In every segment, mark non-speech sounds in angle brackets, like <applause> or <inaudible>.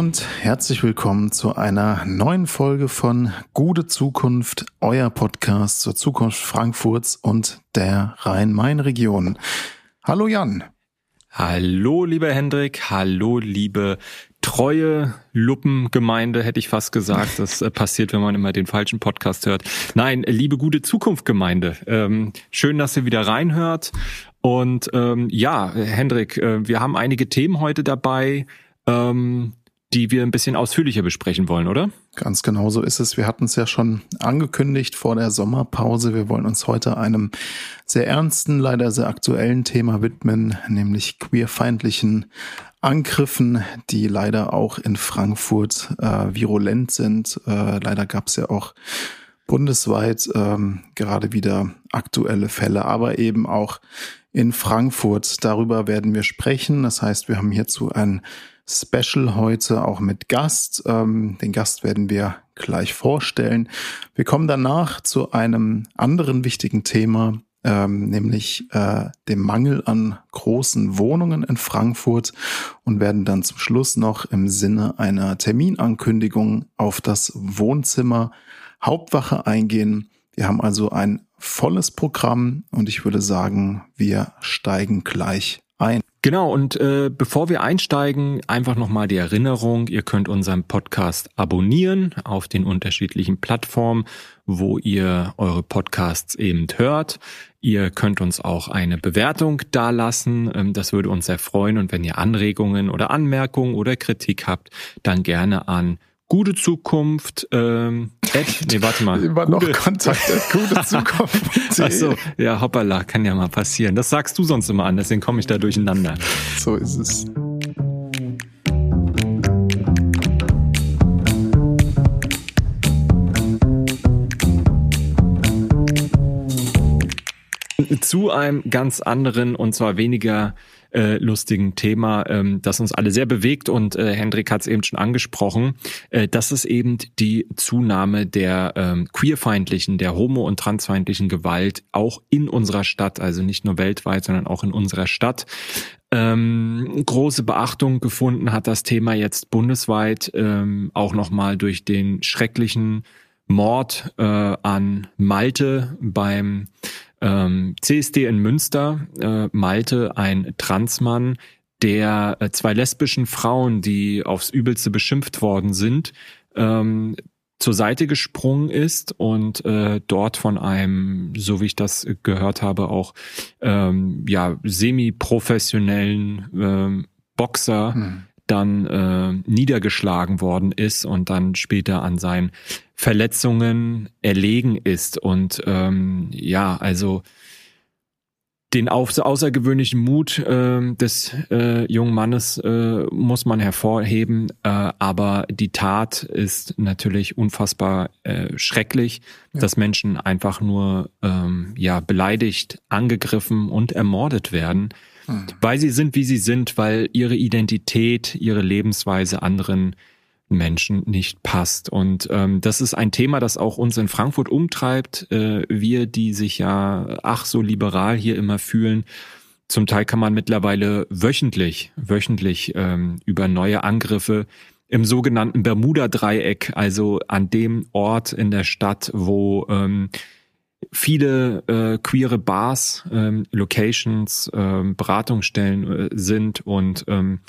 Und herzlich willkommen zu einer neuen Folge von Gute Zukunft, euer Podcast zur Zukunft Frankfurts und der Rhein-Main-Region. Hallo Jan. Hallo lieber Hendrik, hallo liebe treue Luppengemeinde, hätte ich fast gesagt. Das äh, passiert, wenn man immer den falschen Podcast hört. Nein, liebe gute Zukunftgemeinde. Ähm, schön, dass ihr wieder reinhört. Und ähm, ja, Hendrik, äh, wir haben einige Themen heute dabei. Ähm, die wir ein bisschen ausführlicher besprechen wollen, oder? Ganz genau so ist es. Wir hatten es ja schon angekündigt vor der Sommerpause. Wir wollen uns heute einem sehr ernsten, leider sehr aktuellen Thema widmen, nämlich queerfeindlichen Angriffen, die leider auch in Frankfurt äh, virulent sind. Äh, leider gab es ja auch bundesweit ähm, gerade wieder aktuelle Fälle, aber eben auch in Frankfurt. Darüber werden wir sprechen. Das heißt, wir haben hierzu ein Special heute auch mit Gast. Ähm, den Gast werden wir gleich vorstellen. Wir kommen danach zu einem anderen wichtigen Thema, ähm, nämlich äh, dem Mangel an großen Wohnungen in Frankfurt und werden dann zum Schluss noch im Sinne einer Terminankündigung auf das Wohnzimmer Hauptwache eingehen. Wir haben also ein volles Programm und ich würde sagen, wir steigen gleich ein. Genau, und äh, bevor wir einsteigen, einfach nochmal die Erinnerung, ihr könnt unseren Podcast abonnieren auf den unterschiedlichen Plattformen, wo ihr eure Podcasts eben hört. Ihr könnt uns auch eine Bewertung dalassen, ähm, das würde uns sehr freuen. Und wenn ihr Anregungen oder Anmerkungen oder Kritik habt, dann gerne an gute Zukunft. Ähm, Ed, <laughs> nee, warte mal. Immer gute, noch Kontakt, gute <laughs> Zukunft. Achso, ja, hoppala, kann ja mal passieren. Das sagst du sonst immer an, deswegen komme ich da durcheinander. So ist es. Zu einem ganz anderen und zwar weniger äh, lustigen Thema, ähm, das uns alle sehr bewegt und äh, Hendrik hat es eben schon angesprochen. Äh, das ist eben die Zunahme der ähm, queerfeindlichen, der homo- und transfeindlichen Gewalt auch in unserer Stadt, also nicht nur weltweit, sondern auch in unserer Stadt. Ähm, große Beachtung gefunden hat das Thema jetzt bundesweit ähm, auch nochmal durch den schrecklichen Mord äh, an Malte beim ähm, CSD in Münster, äh, Malte, ein Transmann, der äh, zwei lesbischen Frauen, die aufs Übelste beschimpft worden sind, ähm, zur Seite gesprungen ist und äh, dort von einem, so wie ich das gehört habe, auch ähm, ja semi-professionellen ähm, Boxer hm. Dann äh, niedergeschlagen worden ist und dann später an seinen Verletzungen erlegen ist. Und ähm, ja, also den außergewöhnlichen Mut äh, des äh, jungen Mannes äh, muss man hervorheben, äh, aber die Tat ist natürlich unfassbar äh, schrecklich, ja. dass Menschen einfach nur ähm, ja beleidigt, angegriffen und ermordet werden, hm. weil sie sind, wie sie sind, weil ihre Identität, ihre Lebensweise anderen Menschen nicht passt. Und ähm, das ist ein Thema, das auch uns in Frankfurt umtreibt. Äh, wir, die sich ja ach so liberal hier immer fühlen. Zum Teil kann man mittlerweile wöchentlich, wöchentlich ähm, über neue Angriffe im sogenannten Bermuda-Dreieck, also an dem Ort in der Stadt, wo ähm, viele äh, queere Bars, ähm, Locations, ähm, Beratungsstellen äh, sind und ähm,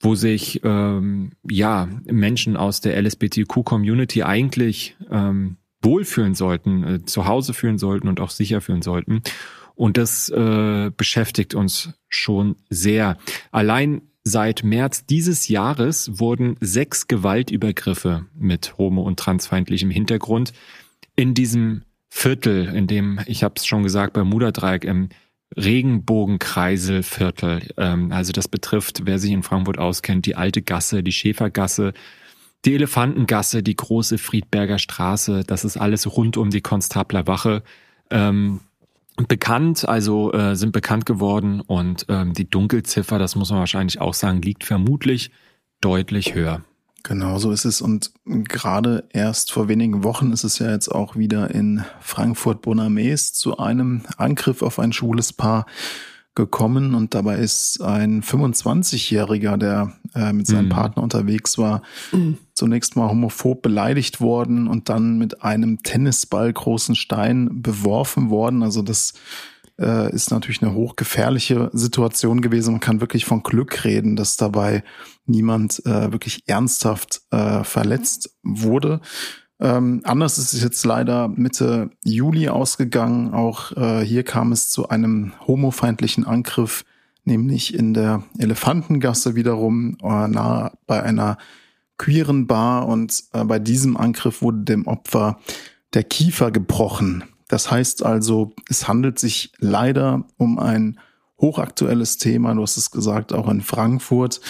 wo sich ähm, ja Menschen aus der LSBTQ-Community eigentlich ähm, wohlfühlen sollten, äh, zu Hause fühlen sollten und auch sicher fühlen sollten. Und das äh, beschäftigt uns schon sehr. Allein seit März dieses Jahres wurden sechs Gewaltübergriffe mit homo- und transfeindlichem Hintergrund in diesem Viertel, in dem, ich habe es schon gesagt, Bermuda-Dreieck im Regenbogenkreiselviertel. Ähm, also das betrifft, wer sich in Frankfurt auskennt, die alte Gasse, die Schäfergasse, die Elefantengasse, die große Friedberger Straße. Das ist alles rund um die Konstabler Wache. Ähm, bekannt, also äh, sind bekannt geworden und ähm, die Dunkelziffer, das muss man wahrscheinlich auch sagen, liegt vermutlich deutlich höher. Genau so ist es. Und gerade erst vor wenigen Wochen ist es ja jetzt auch wieder in Frankfurt Bonames zu einem Angriff auf ein schwules Paar gekommen und dabei ist ein 25-Jähriger, der äh, mit seinem mhm. Partner unterwegs war, mhm. zunächst mal homophob beleidigt worden und dann mit einem Tennisball großen Stein beworfen worden. Also das äh, ist natürlich eine hochgefährliche Situation gewesen. Man kann wirklich von Glück reden, dass dabei niemand äh, wirklich ernsthaft äh, verletzt wurde. Ähm, anders ist es jetzt leider Mitte Juli ausgegangen. Auch äh, hier kam es zu einem homofeindlichen Angriff, nämlich in der Elefantengasse wiederum, äh, nahe bei einer queeren Bar. Und äh, bei diesem Angriff wurde dem Opfer der Kiefer gebrochen. Das heißt also, es handelt sich leider um ein hochaktuelles Thema. Du hast es gesagt, auch in Frankfurt.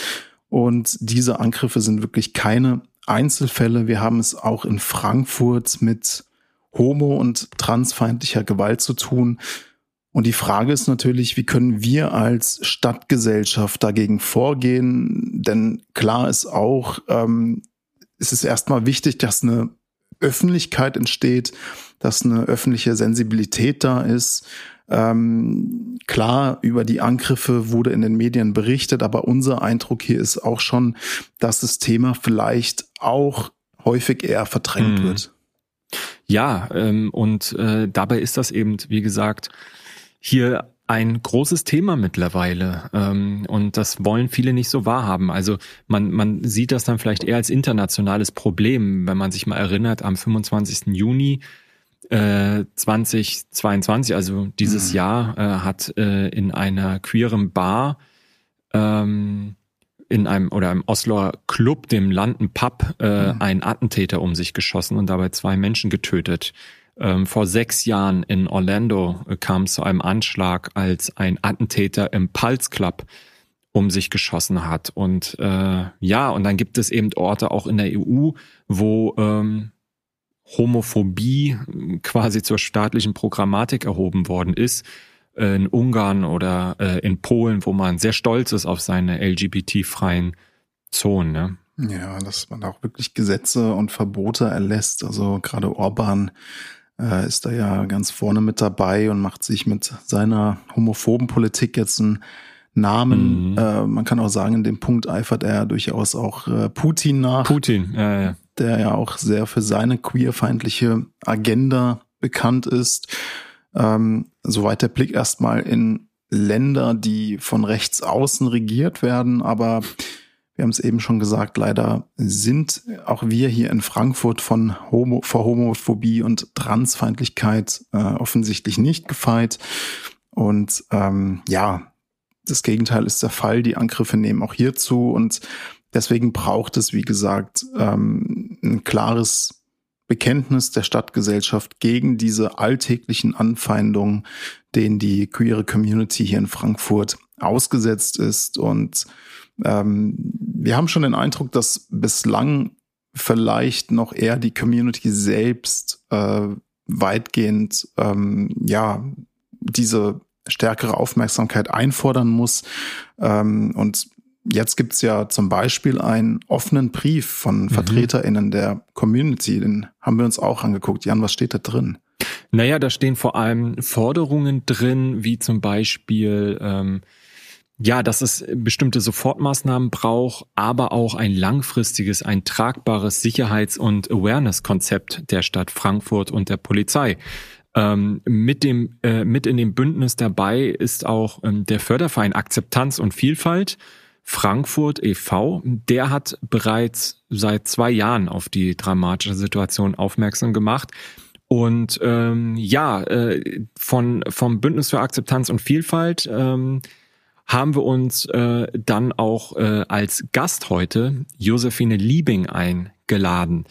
Und diese Angriffe sind wirklich keine Einzelfälle. Wir haben es auch in Frankfurt mit homo- und transfeindlicher Gewalt zu tun. Und die Frage ist natürlich, wie können wir als Stadtgesellschaft dagegen vorgehen? Denn klar ist auch, ähm, es ist erstmal wichtig, dass eine Öffentlichkeit entsteht, dass eine öffentliche Sensibilität da ist. Ähm, klar, über die Angriffe wurde in den Medien berichtet, aber unser Eindruck hier ist auch schon, dass das Thema vielleicht auch häufig eher verdrängt mhm. wird. Ja, ähm, und äh, dabei ist das eben, wie gesagt, hier ein großes Thema mittlerweile ähm, und das wollen viele nicht so wahrhaben. Also man, man sieht das dann vielleicht eher als internationales Problem, wenn man sich mal erinnert, am 25. Juni 2022, äh, also dieses mhm. Jahr, äh, hat äh, in einer queeren Bar ähm, in einem oder im Osloer Club, dem Landen Pub, äh, mhm. ein Attentäter um sich geschossen und dabei zwei Menschen getötet. Ähm, vor sechs Jahren in Orlando äh, kam es zu einem Anschlag, als ein Attentäter im Pulse Club um sich geschossen hat. Und äh, ja, und dann gibt es eben Orte auch in der EU, wo ähm, Homophobie quasi zur staatlichen Programmatik erhoben worden ist. Äh, in Ungarn oder äh, in Polen, wo man sehr stolz ist auf seine LGBT-freien Zonen. Ne? Ja, dass man auch wirklich Gesetze und Verbote erlässt. Also gerade Orban äh, ist da ja ganz vorne mit dabei und macht sich mit seiner homophoben Politik jetzt einen Namen. Mhm. Äh, man kann auch sagen, in dem Punkt eifert er durchaus auch äh, Putin nach. Putin, ja, ja der ja auch sehr für seine queerfeindliche Agenda bekannt ist. Ähm, soweit der Blick erstmal in Länder, die von rechts außen regiert werden, aber wir haben es eben schon gesagt, leider sind auch wir hier in Frankfurt von Homo, vor Homophobie und Transfeindlichkeit äh, offensichtlich nicht gefeit. Und ähm, ja, das Gegenteil ist der Fall. Die Angriffe nehmen auch hier zu und Deswegen braucht es, wie gesagt, ähm, ein klares Bekenntnis der Stadtgesellschaft gegen diese alltäglichen Anfeindungen, denen die queere Community hier in Frankfurt ausgesetzt ist. Und ähm, wir haben schon den Eindruck, dass bislang vielleicht noch eher die Community selbst äh, weitgehend ähm, ja diese stärkere Aufmerksamkeit einfordern muss. Ähm, und Jetzt gibt's ja zum Beispiel einen offenen Brief von mhm. VertreterInnen der Community, den haben wir uns auch angeguckt. Jan, was steht da drin? Naja, da stehen vor allem Forderungen drin, wie zum Beispiel, ähm, ja, dass es bestimmte Sofortmaßnahmen braucht, aber auch ein langfristiges, ein tragbares Sicherheits- und Awareness-Konzept der Stadt Frankfurt und der Polizei. Ähm, mit dem äh, mit in dem Bündnis dabei ist auch ähm, der Förderverein Akzeptanz und Vielfalt Frankfurt e.V., der hat bereits seit zwei Jahren auf die dramatische Situation aufmerksam gemacht. Und ähm, ja, äh, von, vom Bündnis für Akzeptanz und Vielfalt ähm, haben wir uns äh, dann auch äh, als Gast heute Josephine Liebing eingeladen.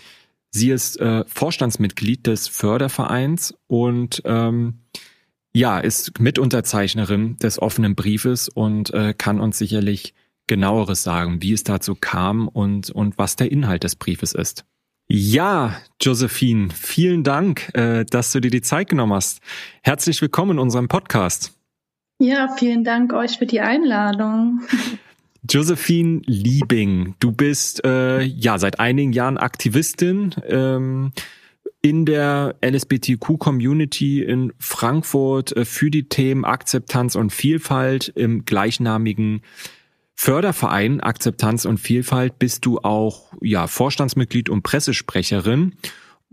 Sie ist äh, Vorstandsmitglied des Fördervereins und ähm, ja, ist Mitunterzeichnerin des offenen Briefes und äh, kann uns sicherlich genaueres sagen, wie es dazu kam und, und was der Inhalt des Briefes ist. Ja, Josephine, vielen Dank, äh, dass du dir die Zeit genommen hast. Herzlich willkommen in unserem Podcast. Ja, vielen Dank euch für die Einladung. <laughs> Josephine Liebing, du bist äh, ja seit einigen Jahren Aktivistin. Ähm, in der LSBTQ-Community in Frankfurt äh, für die Themen Akzeptanz und Vielfalt im gleichnamigen Förderverein Akzeptanz und Vielfalt bist du auch ja Vorstandsmitglied und Pressesprecherin.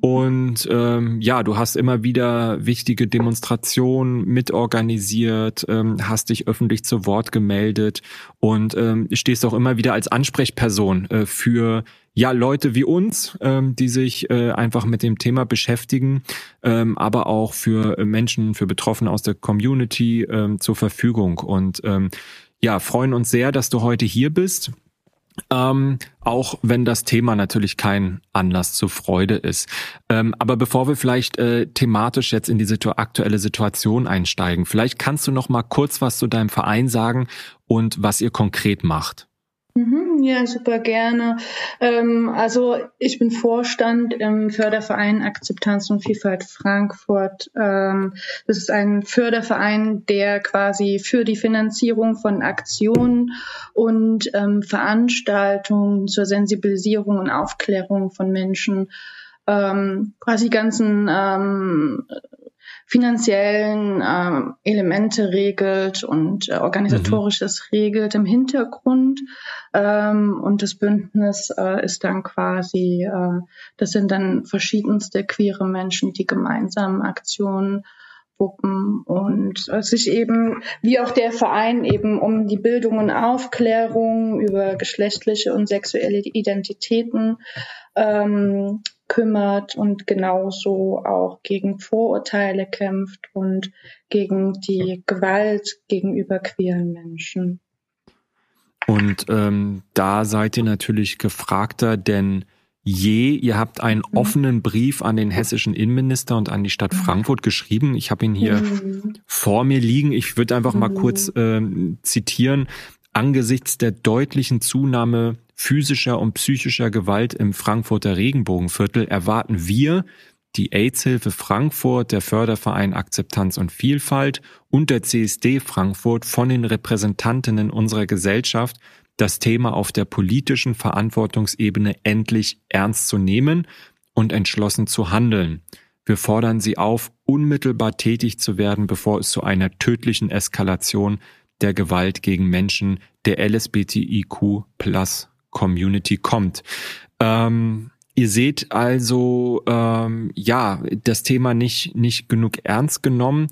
Und ähm, ja, du hast immer wieder wichtige Demonstrationen mitorganisiert, ähm, hast dich öffentlich zu Wort gemeldet und ähm, stehst auch immer wieder als Ansprechperson äh, für ja Leute wie uns, ähm, die sich äh, einfach mit dem Thema beschäftigen, ähm, aber auch für Menschen, für Betroffene aus der Community ähm, zur Verfügung. Und ähm, ja, freuen uns sehr, dass du heute hier bist. Ähm, auch wenn das Thema natürlich kein Anlass zur Freude ist. Ähm, aber bevor wir vielleicht äh, thematisch jetzt in die situ aktuelle Situation einsteigen, vielleicht kannst du noch mal kurz was zu deinem Verein sagen und was ihr konkret macht. Mhm, ja, super gerne. Ähm, also ich bin Vorstand im Förderverein Akzeptanz und Vielfalt Frankfurt. Ähm, das ist ein Förderverein, der quasi für die Finanzierung von Aktionen und ähm, Veranstaltungen zur Sensibilisierung und Aufklärung von Menschen quasi ganzen finanziellen ähm, Elemente regelt und äh, organisatorisches mhm. regelt im Hintergrund. Ähm, und das Bündnis äh, ist dann quasi, äh, das sind dann verschiedenste queere Menschen, die gemeinsam Aktionen und äh, sich eben, wie auch der Verein, eben um die Bildung und Aufklärung über geschlechtliche und sexuelle Identitäten ähm, kümmert und genauso auch gegen Vorurteile kämpft und gegen die Gewalt gegenüber queeren Menschen. Und ähm, da seid ihr natürlich gefragter, denn je, ihr habt einen mhm. offenen Brief an den hessischen Innenminister und an die Stadt mhm. Frankfurt geschrieben. Ich habe ihn hier mhm. vor mir liegen. Ich würde einfach mal kurz äh, zitieren. Angesichts der deutlichen Zunahme physischer und psychischer Gewalt im Frankfurter Regenbogenviertel erwarten wir, die AIDS-Hilfe Frankfurt, der Förderverein Akzeptanz und Vielfalt und der CSD Frankfurt von den Repräsentantinnen unserer Gesellschaft, das Thema auf der politischen Verantwortungsebene endlich ernst zu nehmen und entschlossen zu handeln. Wir fordern Sie auf, unmittelbar tätig zu werden, bevor es zu einer tödlichen Eskalation der Gewalt gegen Menschen der LSBTIQ plus Community kommt. Ähm, ihr seht also, ähm, ja, das Thema nicht, nicht genug ernst genommen,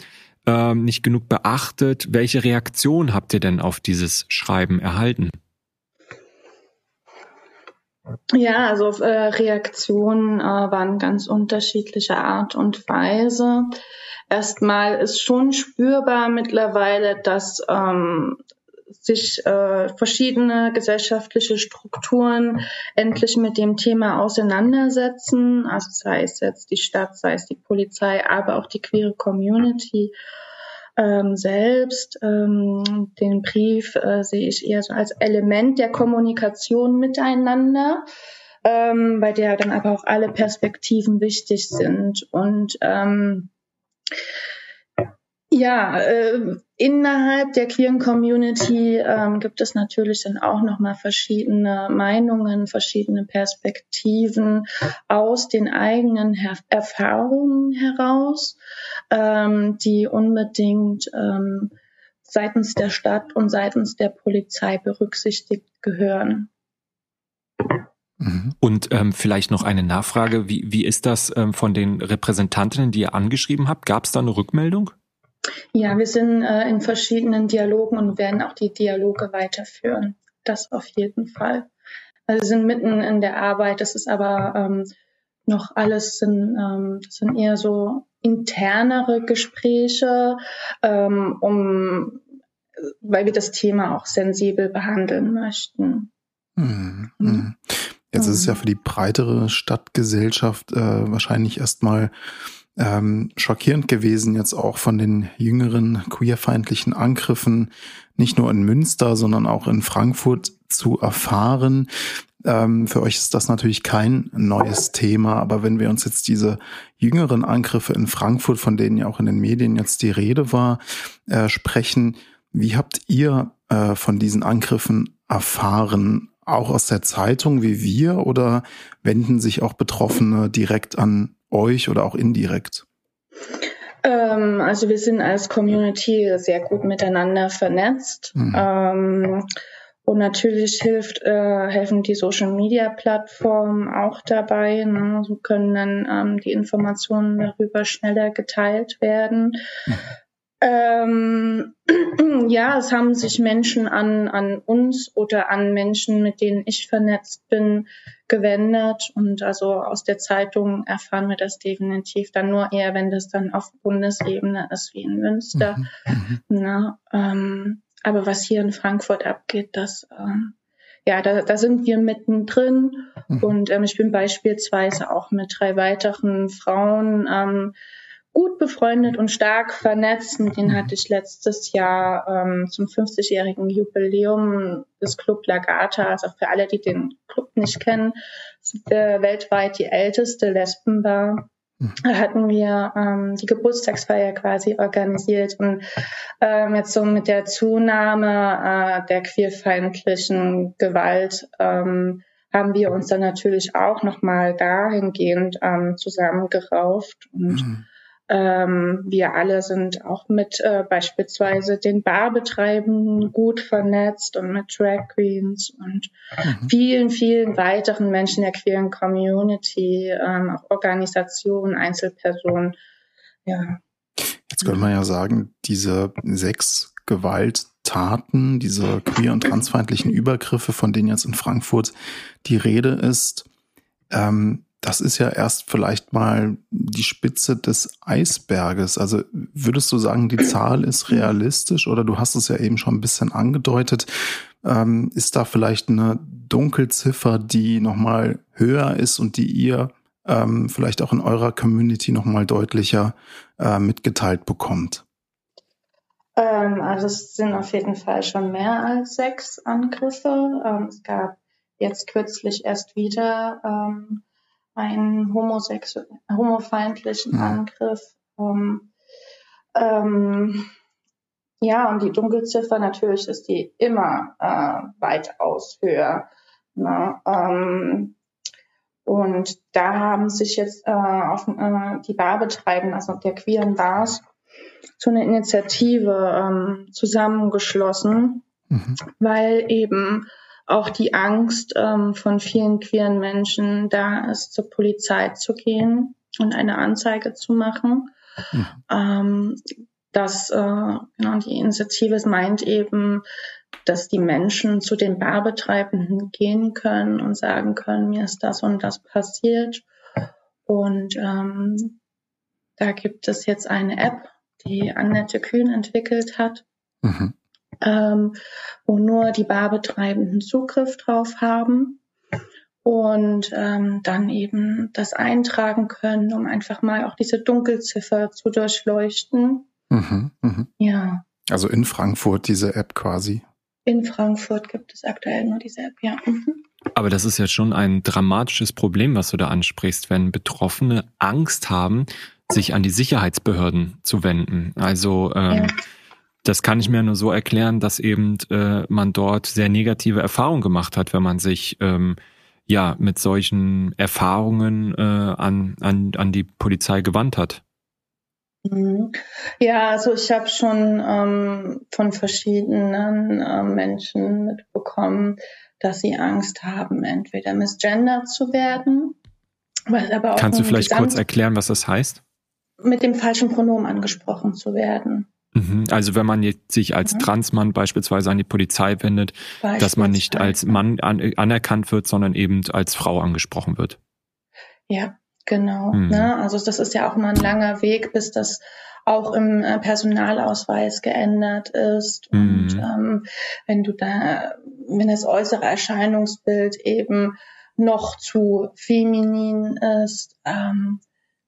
ähm, nicht genug beachtet. Welche Reaktion habt ihr denn auf dieses Schreiben erhalten? Ja, also äh, Reaktionen äh, waren ganz unterschiedlicher Art und Weise. Erstmal ist schon spürbar mittlerweile, dass ähm, sich äh, verschiedene gesellschaftliche Strukturen endlich mit dem Thema auseinandersetzen, also sei es jetzt die Stadt, sei es die Polizei, aber auch die queere Community ähm, selbst. Ähm, den Brief äh, sehe ich eher so als Element der Kommunikation miteinander. Ähm, bei der dann aber auch alle Perspektiven wichtig sind und ähm, ja, äh, innerhalb der queeren Community ähm, gibt es natürlich dann auch nochmal verschiedene Meinungen, verschiedene Perspektiven aus den eigenen Her Erfahrungen heraus, ähm, die unbedingt ähm, seitens der Stadt und seitens der Polizei berücksichtigt gehören. Mhm. Und ähm, vielleicht noch eine Nachfrage, wie, wie ist das ähm, von den Repräsentantinnen, die ihr angeschrieben habt? Gab es da eine Rückmeldung? Ja, wir sind äh, in verschiedenen Dialogen und werden auch die Dialoge weiterführen. Das auf jeden Fall. Also wir sind mitten in der Arbeit. Das ist aber ähm, noch alles sind, ähm, das sind eher so internere Gespräche, ähm, um, weil wir das Thema auch sensibel behandeln möchten. Mhm. Jetzt ist es ja mhm. für die breitere Stadtgesellschaft äh, wahrscheinlich erstmal ähm, schockierend gewesen, jetzt auch von den jüngeren queerfeindlichen Angriffen nicht nur in Münster, sondern auch in Frankfurt zu erfahren. Ähm, für euch ist das natürlich kein neues Thema, aber wenn wir uns jetzt diese jüngeren Angriffe in Frankfurt, von denen ja auch in den Medien jetzt die Rede war, äh, sprechen, wie habt ihr äh, von diesen Angriffen erfahren? Auch aus der Zeitung wie wir oder wenden sich auch Betroffene direkt an euch oder auch indirekt? Ähm, also wir sind als Community sehr gut miteinander vernetzt. Mhm. Ähm, und natürlich hilft, äh, helfen die Social Media Plattformen auch dabei. Ne? So können dann ähm, die Informationen darüber schneller geteilt werden. Ähm, <clears throat> ja, es haben sich Menschen an, an uns oder an Menschen, mit denen ich vernetzt bin, gewendet. Und also aus der Zeitung erfahren wir das definitiv dann nur eher, wenn das dann auf Bundesebene ist, wie in Münster. Mhm. mhm. Na, ähm, aber was hier in Frankfurt abgeht, das, ähm, ja, da, da sind wir mittendrin. Mhm. Und ähm, ich bin beispielsweise auch mit drei weiteren Frauen ähm, gut befreundet und stark vernetzt. Mit denen hatte ich letztes Jahr ähm, zum 50-jährigen Jubiläum des Club Lagata, also für alle, die den Club nicht kennen, äh, weltweit die älteste Lesbenbar. Da hatten wir ähm, die Geburtstagsfeier quasi organisiert und ähm, jetzt so mit der Zunahme äh, der queerfeindlichen Gewalt ähm, haben wir uns dann natürlich auch nochmal dahingehend ähm, zusammengerauft und mhm. Ähm, wir alle sind auch mit äh, beispielsweise den Barbetreibenden gut vernetzt und mit Drag Queens und mhm. vielen, vielen weiteren Menschen der queeren Community, ähm, auch Organisationen, Einzelpersonen. Ja. Jetzt könnte man ja sagen, diese sechs Gewalttaten, diese queer- und transfeindlichen Übergriffe, von denen jetzt in Frankfurt die Rede ist, ähm, das ist ja erst vielleicht mal die Spitze des Eisberges. Also würdest du sagen, die Zahl ist realistisch oder du hast es ja eben schon ein bisschen angedeutet. Ähm, ist da vielleicht eine Dunkelziffer, die nochmal höher ist und die ihr ähm, vielleicht auch in eurer Community nochmal deutlicher äh, mitgeteilt bekommt? Ähm, also es sind auf jeden Fall schon mehr als sechs Angriffe. Ähm, es gab jetzt kürzlich erst wieder ähm, einen homosexu homofeindlichen ja. Angriff. Ähm, ähm, ja, und die Dunkelziffer natürlich ist die immer äh, weitaus höher. Ne? Ähm, und da haben sich jetzt äh, auf, äh, die Barbetreibenden, also der queeren Bars, zu einer Initiative ähm, zusammengeschlossen, mhm. weil eben auch die Angst ähm, von vielen queeren Menschen da ist, zur Polizei zu gehen und eine Anzeige zu machen. Mhm. Ähm, dass äh, genau, die Initiative meint eben, dass die Menschen zu den Barbetreibenden gehen können und sagen können, mir ist das und das passiert. Und ähm, da gibt es jetzt eine App, die Annette Kühn entwickelt hat. Mhm ähm, wo nur die Barbetreibenden Zugriff drauf haben und ähm, dann eben das eintragen können, um einfach mal auch diese Dunkelziffer zu durchleuchten. Mhm, mh. Ja. Also in Frankfurt diese App quasi. In Frankfurt gibt es aktuell nur diese App, ja. Mhm. Aber das ist ja schon ein dramatisches Problem, was du da ansprichst, wenn Betroffene Angst haben, sich an die Sicherheitsbehörden zu wenden. Also ähm, ja das kann ich mir nur so erklären, dass eben äh, man dort sehr negative Erfahrungen gemacht hat, wenn man sich ähm, ja mit solchen Erfahrungen äh, an, an, an die Polizei gewandt hat. Mhm. Ja, also ich habe schon ähm, von verschiedenen äh, Menschen mitbekommen, dass sie Angst haben, entweder misgendert zu werden. Weil aber auch Kannst du vielleicht kurz erklären, was das heißt? Mit dem falschen Pronomen angesprochen zu werden. Mhm. Also wenn man jetzt sich als mhm. Transmann beispielsweise an die Polizei wendet, dass man nicht als Mann an, anerkannt wird, sondern eben als Frau angesprochen wird. Ja, genau. Mhm. Ne? Also das ist ja auch mal ein langer Weg, bis das auch im äh, Personalausweis geändert ist. Und mhm. ähm, wenn du da, wenn das äußere Erscheinungsbild eben noch zu feminin ist, ähm,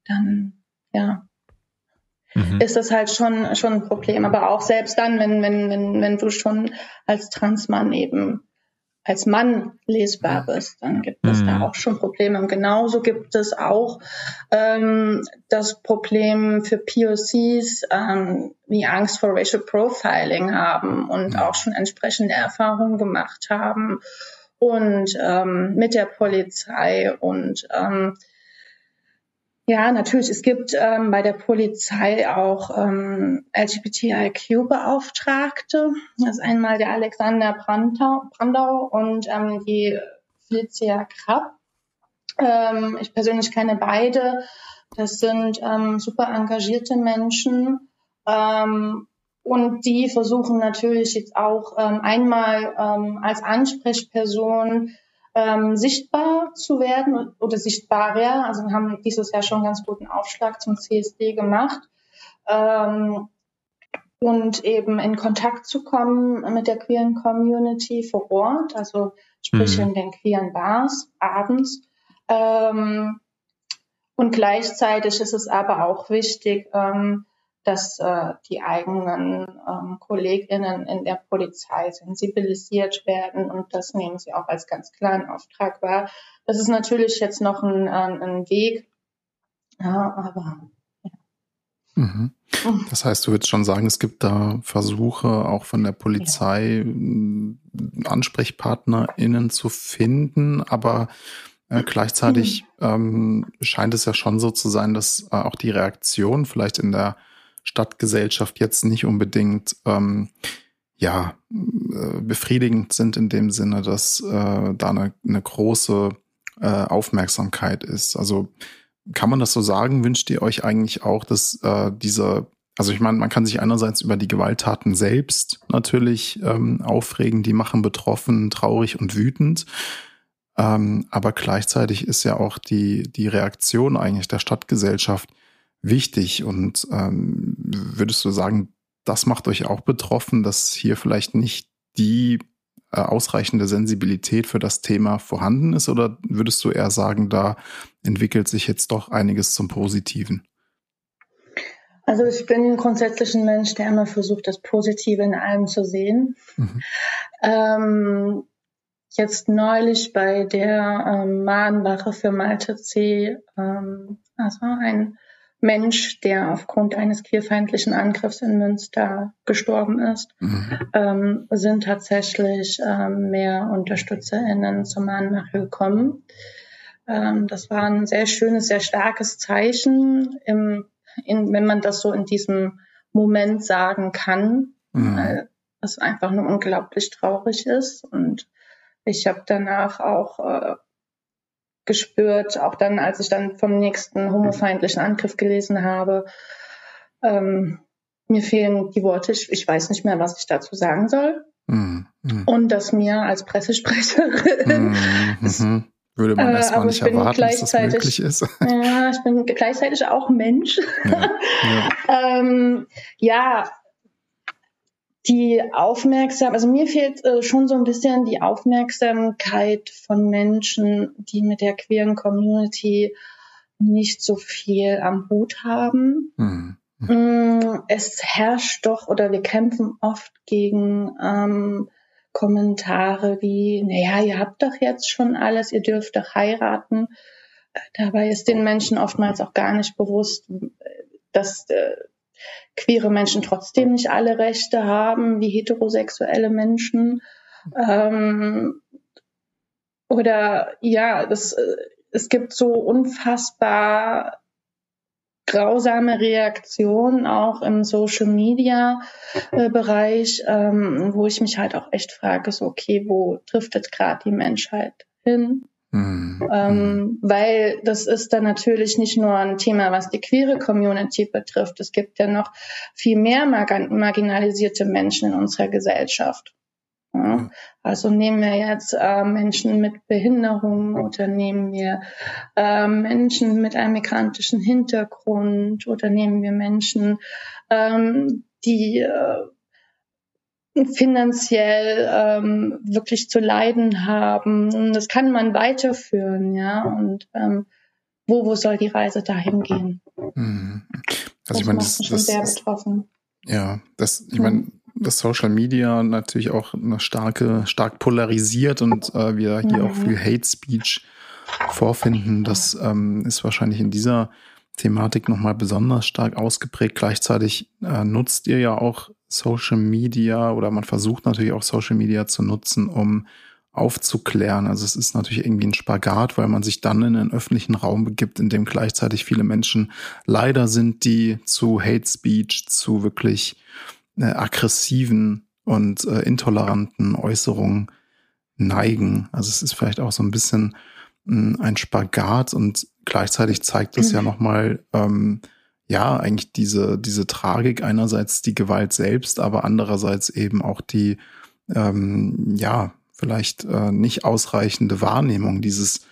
dann ja, mhm. ist das halt schon, schon ein Problem. Aber auch selbst dann, wenn, wenn, wenn, wenn du schon als Transmann eben als Mann lesbar bist, dann gibt es mhm. da auch schon Probleme. Und genauso gibt es auch ähm, das Problem für POCs, ähm, wie Angst vor Racial Profiling haben und auch schon entsprechende Erfahrungen gemacht haben und ähm, mit der Polizei und ähm, Ja, natürlich. Es gibt ähm, bei der Polizei auch ähm, LGBTIQ-Beauftragte. Das ist einmal der Alexander Brandau, und ähm, die Felicia Krapp. Ähm, ich persönlich kenne beide. Das sind ähm, super engagierte Menschen. Ähm, und die versuchen natürlich jetzt auch ähm, einmal ähm, als Ansprechperson ähm, sichtbar zu werden oder sichtbarer. Also wir haben dieses Jahr schon einen ganz guten Aufschlag zum CSD gemacht. Ähm, und eben in Kontakt zu kommen mit der queeren Community vor Ort, also sprich mhm. in den queeren Bars abends. Ähm, und gleichzeitig ist es aber auch wichtig, ähm, dass äh, die eigenen ähm, KollegInnen in der Polizei sensibilisiert werden und das nehmen sie auch als ganz klaren Auftrag wahr. Das ist natürlich jetzt noch ein, ein, ein Weg, ja, aber ja. Mhm. Das heißt, du würdest schon sagen, es gibt da Versuche auch von der Polizei, ja. AnsprechpartnerInnen zu finden, aber äh, gleichzeitig mhm. ähm, scheint es ja schon so zu sein, dass äh, auch die Reaktion vielleicht in der Stadtgesellschaft jetzt nicht unbedingt ähm, ja äh, befriedigend sind in dem Sinne, dass äh, da eine, eine große äh, Aufmerksamkeit ist. Also kann man das so sagen? Wünscht ihr euch eigentlich auch, dass äh, diese also ich meine, man kann sich einerseits über die Gewalttaten selbst natürlich ähm, aufregen, die machen betroffen, traurig und wütend. Ähm, aber gleichzeitig ist ja auch die, die Reaktion eigentlich der Stadtgesellschaft wichtig. Und ähm, würdest du sagen, das macht euch auch betroffen, dass hier vielleicht nicht die äh, ausreichende Sensibilität für das Thema vorhanden ist? Oder würdest du eher sagen, da entwickelt sich jetzt doch einiges zum Positiven? Also ich bin grundsätzlich ein Mensch, der immer versucht, das Positive in allem zu sehen. Mhm. Ähm, jetzt neulich bei der ähm, Mahnwache für Malte C. Ähm, also ein Mensch, der aufgrund eines queerfeindlichen Angriffs in Münster gestorben ist, mhm. ähm, sind tatsächlich ähm, mehr UnterstützerInnen zum Mahnwache gekommen. Ähm, das war ein sehr schönes, sehr starkes Zeichen, im, in, wenn man das so in diesem Moment sagen kann, mhm. weil es einfach nur unglaublich traurig ist. Und ich habe danach auch äh, gespürt, auch dann, als ich dann vom nächsten homofeindlichen Angriff gelesen habe. Ähm, mir fehlen die Worte, ich, ich, weiß nicht mehr, was ich dazu sagen soll. Mm, mm. Und dass mir als Pressesprecherin mm, -hmm. würde man erstmal äh, nicht erwarten, dass das möglich ist. <laughs> Ja, ich bin gleichzeitig auch Mensch. Ja, ja. <laughs> ähm, ja die Aufmerksamkeit, also mir fehlt äh, schon so ein bisschen die Aufmerksamkeit von Menschen, die mit der queeren Community nicht so viel am Hut haben. Mhm. Mm, es herrscht doch oder wir kämpfen oft gegen ähm, Kommentare wie, naja, ihr habt doch jetzt schon alles, ihr dürft doch heiraten. Dabei ist den Menschen oftmals auch gar nicht bewusst, dass äh, queere Menschen trotzdem nicht alle Rechte haben wie heterosexuelle Menschen. Ähm, oder ja, das, äh, es gibt so unfassbar grausame Reaktionen auch im Social Media äh, Bereich, ähm, wo ich mich halt auch echt frage, so okay, wo driftet gerade die Menschheit hin? Mhm. Ähm, weil das ist dann natürlich nicht nur ein Thema, was die queere Community betrifft. Es gibt ja noch viel mehr marginalisierte Menschen in unserer Gesellschaft. Ja, also nehmen wir jetzt äh, Menschen mit Behinderung oder nehmen wir äh, Menschen mit einem migrantischen Hintergrund oder nehmen wir Menschen, ähm, die äh, finanziell ähm, wirklich zu leiden haben. Das kann man weiterführen, ja. Und ähm, wo, wo soll die Reise dahin gehen? Mhm. Also das ich meine, das, schon das, sehr betroffen. Ja, das, ich meine, das Social Media natürlich auch eine starke, stark polarisiert und äh, wir hier mhm. auch viel Hate Speech vorfinden. Das ähm, ist wahrscheinlich in dieser Thematik nochmal besonders stark ausgeprägt. Gleichzeitig äh, nutzt ihr ja auch Social Media oder man versucht natürlich auch Social Media zu nutzen, um aufzuklären. Also es ist natürlich irgendwie ein Spagat, weil man sich dann in einen öffentlichen Raum begibt, in dem gleichzeitig viele Menschen leider sind, die zu Hate Speech, zu wirklich äh, aggressiven und äh, intoleranten Äußerungen neigen. Also es ist vielleicht auch so ein bisschen ein Spagat und gleichzeitig zeigt es ja nochmal, ähm, ja, eigentlich diese, diese Tragik einerseits die Gewalt selbst, aber andererseits eben auch die, ähm, ja, vielleicht äh, nicht ausreichende Wahrnehmung dieses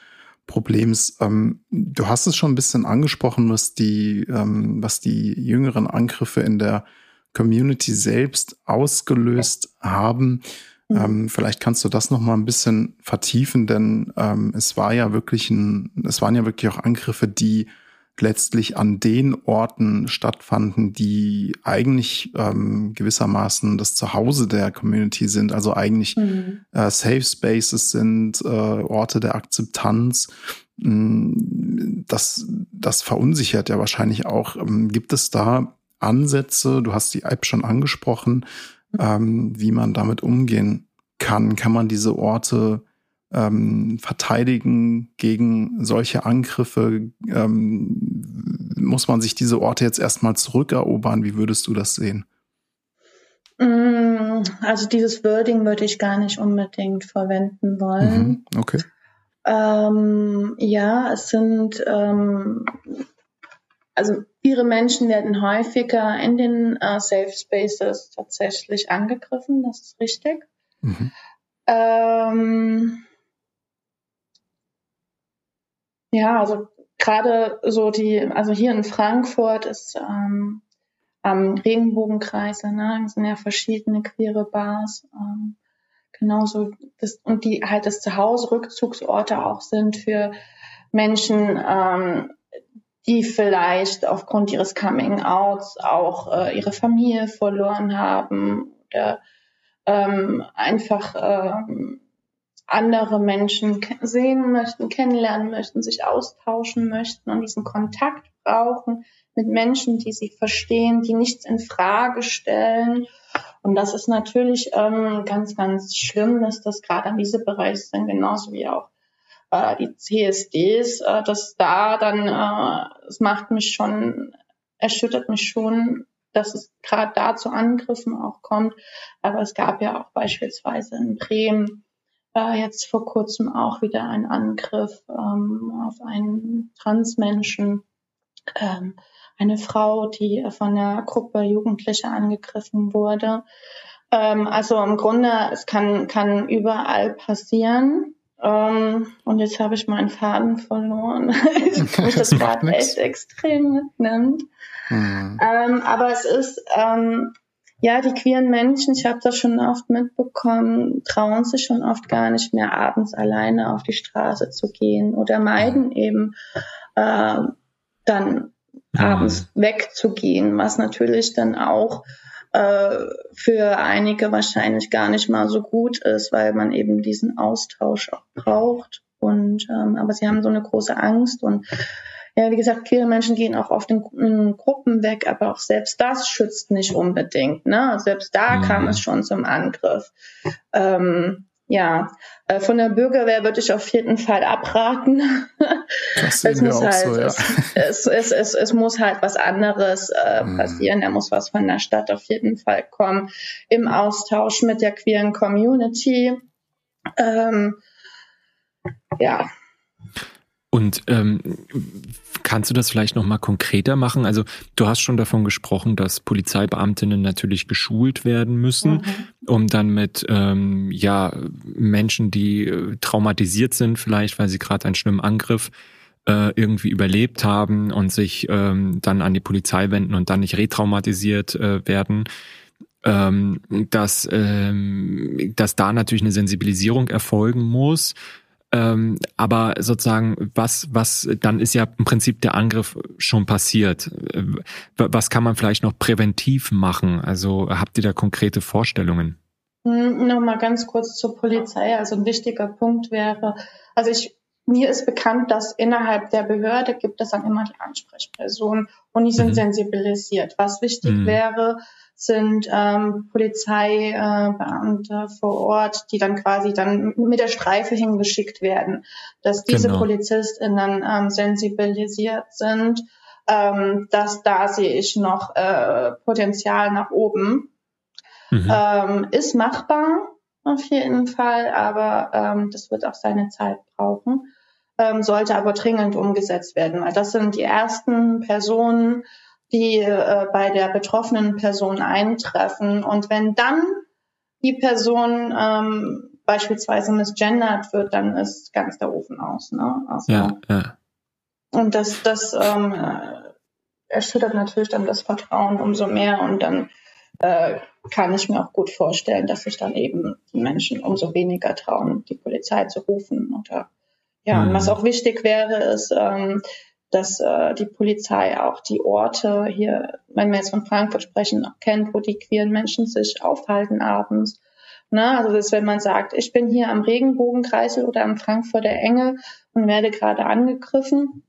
Problems. Ähm, du hast es schon ein bisschen angesprochen, was die, ähm, was die jüngeren Angriffe in der Community selbst ausgelöst haben. Mhm. Ähm, vielleicht kannst du das noch mal ein bisschen vertiefen, denn ähm, es war ja wirklich ein, es waren ja wirklich auch Angriffe, die letztlich an den Orten stattfanden, die eigentlich ähm, gewissermaßen das Zuhause der Community sind, also eigentlich mhm. äh, Safe Spaces sind, äh, Orte der Akzeptanz. Mm, das, das verunsichert ja wahrscheinlich auch. Ähm, gibt es da Ansätze, du hast die App schon angesprochen, ähm, wie man damit umgehen kann? Kann man diese Orte ähm, verteidigen gegen solche Angriffe? Ähm, muss man sich diese Orte jetzt erstmal zurückerobern? Wie würdest du das sehen? Mm, also dieses Wording würde ich gar nicht unbedingt verwenden wollen. Mhm, okay. Ähm, ja, es sind ähm, also ihre Menschen werden häufiger in den äh, Safe Spaces tatsächlich angegriffen, das ist richtig. Mhm. Ähm, ja, also gerade so die, also hier in Frankfurt ist ähm, am Regenbogenkreis, ne, sind ja verschiedene queere Bars, ähm, genauso das, und die halt das Zuhause Rückzugsorte auch sind für Menschen, ähm, die vielleicht aufgrund ihres Coming-outs auch äh, ihre Familie verloren haben oder ähm, einfach ähm, andere Menschen sehen möchten, kennenlernen möchten, sich austauschen möchten und diesen Kontakt brauchen mit Menschen, die sie verstehen, die nichts in Frage stellen. Und das ist natürlich ähm, ganz, ganz schlimm, dass das gerade an diese Bereiche sind, genauso wie auch äh, die CSDs, äh, dass da dann, äh, es macht mich schon, erschüttert mich schon, dass es gerade da zu Angriffen auch kommt. Aber es gab ja auch beispielsweise in Bremen äh, jetzt vor kurzem auch wieder einen Angriff ähm, auf einen Transmenschen, ähm, eine Frau, die von der Gruppe Jugendliche angegriffen wurde. Ähm, also im Grunde, es kann, kann überall passieren. Ähm, und jetzt habe ich meinen Faden verloren, <laughs> mich <laughs> das gerade echt extrem mitnimmt. Mhm. Ähm, aber es ist, ähm, ja, die queeren Menschen, ich habe das schon oft mitbekommen, trauen sich schon oft gar nicht mehr abends alleine auf die Straße zu gehen oder meiden eben äh, dann mhm. abends wegzugehen, was natürlich dann auch äh, für einige wahrscheinlich gar nicht mal so gut ist, weil man eben diesen Austausch auch braucht. Und ähm, aber sie haben so eine große Angst und ja, wie gesagt, queere Menschen gehen auch oft in, in, Gruppen weg, aber auch selbst das schützt nicht unbedingt. Ne? Selbst da mhm. kam es schon zum Angriff. Ähm, ja, äh, von der Bürgerwehr würde ich auf jeden Fall abraten. <laughs> Das sehen es wir auch halt, so, ja. es, es, es, es, muss halt was anderes äh, mhm. passieren. Da muss was von der Stadt auf jeden Fall kommen. Im Austausch mit der queeren Community. Ähm, ja. Und ähm, kannst du das vielleicht noch mal konkreter machen? Also du hast schon davon gesprochen, dass Polizeibeamtinnen natürlich geschult werden müssen, mhm. um dann mit ähm, ja Menschen, die äh, traumatisiert sind, vielleicht weil sie gerade einen schlimmen Angriff äh, irgendwie überlebt haben und sich ähm, dann an die Polizei wenden und dann nicht retraumatisiert äh, werden ähm, dass, ähm, dass da natürlich eine Sensibilisierung erfolgen muss. Ähm, aber sozusagen, was, was, dann ist ja im Prinzip der Angriff schon passiert. Äh, was kann man vielleicht noch präventiv machen? Also habt ihr da konkrete Vorstellungen? Hm, Nochmal ganz kurz zur Polizei. Also ein wichtiger Punkt wäre, also ich mir ist bekannt, dass innerhalb der Behörde gibt es dann immer die Ansprechpersonen und die sind mhm. sensibilisiert. Was wichtig mhm. wäre, sind ähm, Polizeibeamte äh, vor Ort, die dann quasi dann mit der Streife hingeschickt werden, dass diese genau. PolizistInnen ähm, sensibilisiert sind, ähm, dass da sehe ich noch äh, Potenzial nach oben. Mhm. Ähm, ist machbar auf jeden Fall, aber ähm, das wird auch seine Zeit brauchen ähm, sollte aber dringend umgesetzt werden, weil das sind die ersten Personen, die äh, bei der betroffenen Person eintreffen. Und wenn dann die Person ähm, beispielsweise misgendert wird, dann ist ganz der Ofen aus. Ne? Also, ja, ja. Und das, das ähm, erschüttert natürlich dann das Vertrauen umso mehr und dann äh, kann ich mir auch gut vorstellen, dass sich dann eben die Menschen umso weniger trauen, die Polizei zu rufen oder ja, mhm. und was mhm. auch wichtig wäre, ist, ähm, dass äh, die Polizei auch die Orte hier, wenn wir jetzt von Frankfurt sprechen, auch kennt, wo die queeren Menschen sich aufhalten abends. Ne? Also dass wenn man sagt, ich bin hier am Regenbogenkreisel oder am Frankfurter Enge und werde gerade angegriffen,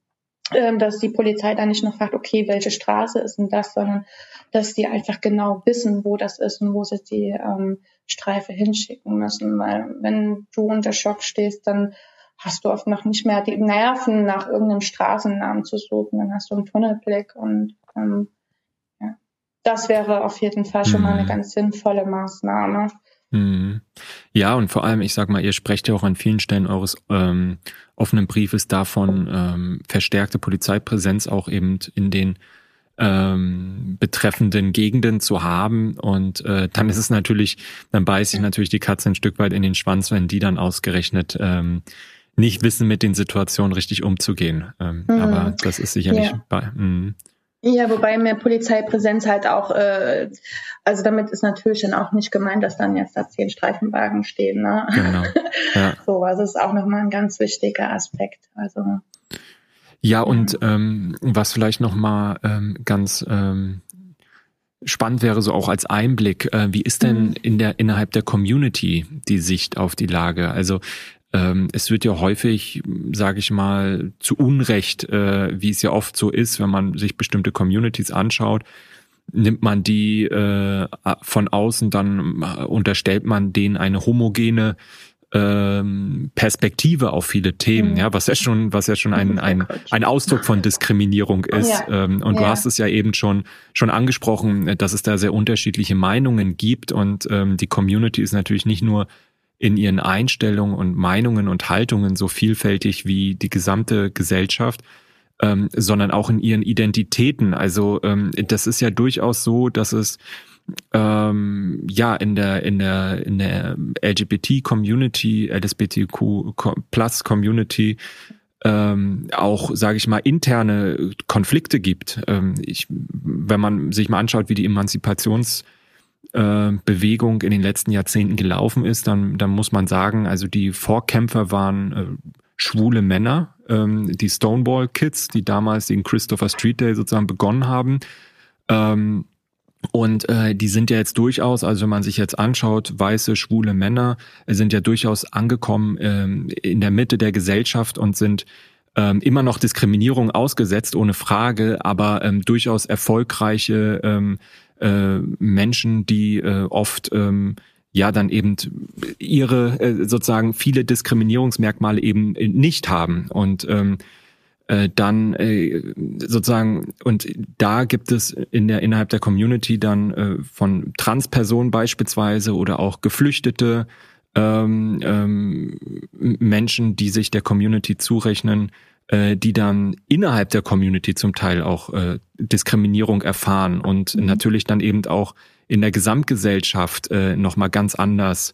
ähm, dass die Polizei dann nicht noch fragt, okay, welche Straße ist denn das, sondern dass die einfach genau wissen, wo das ist und wo sie die ähm, Streife hinschicken müssen. Weil wenn du unter Schock stehst, dann hast du oft noch nicht mehr die Nerven, nach irgendeinem Straßennamen zu suchen. Dann hast du einen Tunnelblick und ähm, ja, das wäre auf jeden Fall schon mal eine mhm. ganz sinnvolle Maßnahme. Mhm. Ja, und vor allem, ich sag mal, ihr sprecht ja auch an vielen Stellen eures ähm, offenen Briefes davon, ähm, verstärkte Polizeipräsenz auch eben in den ähm, betreffenden Gegenden zu haben. Und äh, dann ist es natürlich, dann beißt sich natürlich die Katze ein Stück weit in den Schwanz, wenn die dann ausgerechnet ähm, nicht wissen, mit den Situationen richtig umzugehen. Ähm, mhm. Aber das ist sicherlich ja. bei. Mh. Ja, wobei mehr Polizeipräsenz halt auch, äh, also damit ist natürlich dann auch nicht gemeint, dass dann jetzt da zehn Streifenwagen stehen. Ne? Genau. Ja. <laughs> so, also ist auch nochmal ein ganz wichtiger Aspekt. Also ja, und ähm, was vielleicht nochmal ähm, ganz ähm, spannend wäre, so auch als Einblick, äh, wie ist denn mhm. in der innerhalb der Community die Sicht auf die Lage? Also es wird ja häufig, sage ich mal, zu Unrecht, äh, wie es ja oft so ist, wenn man sich bestimmte Communities anschaut, nimmt man die äh, von außen, dann äh, unterstellt man denen eine homogene ähm, Perspektive auf viele Themen, mhm. ja, was ja schon, was ja schon ein, ein, ein Ausdruck von Diskriminierung ist. Ja. Ähm, und ja. du hast es ja eben schon, schon angesprochen, dass es da sehr unterschiedliche Meinungen gibt und ähm, die Community ist natürlich nicht nur in ihren Einstellungen und Meinungen und Haltungen so vielfältig wie die gesamte Gesellschaft, ähm, sondern auch in ihren Identitäten. Also ähm, das ist ja durchaus so, dass es ähm, ja in der in der in der LGBT Community, LSBTQ Plus Community ähm, auch, sage ich mal, interne Konflikte gibt. Ähm, ich, wenn man sich mal anschaut, wie die Emanzipations äh, Bewegung in den letzten Jahrzehnten gelaufen ist, dann, dann muss man sagen, also die Vorkämpfer waren äh, schwule Männer, ähm, die Stonewall Kids, die damals den Christopher Street Day sozusagen begonnen haben. Ähm, und äh, die sind ja jetzt durchaus, also wenn man sich jetzt anschaut, weiße, schwule Männer sind ja durchaus angekommen ähm, in der Mitte der Gesellschaft und sind ähm, immer noch Diskriminierung ausgesetzt, ohne Frage, aber ähm, durchaus erfolgreiche ähm, äh, Menschen, die äh, oft ähm, ja dann eben ihre äh, sozusagen viele Diskriminierungsmerkmale eben nicht haben. Und ähm, äh, dann äh, sozusagen und da gibt es in der innerhalb der Community dann äh, von Transpersonen beispielsweise oder auch Geflüchtete ähm, ähm, Menschen, die sich der Community zurechnen, äh, die dann innerhalb der Community zum Teil auch äh, Diskriminierung erfahren und mhm. natürlich dann eben auch in der Gesamtgesellschaft äh, nochmal ganz anders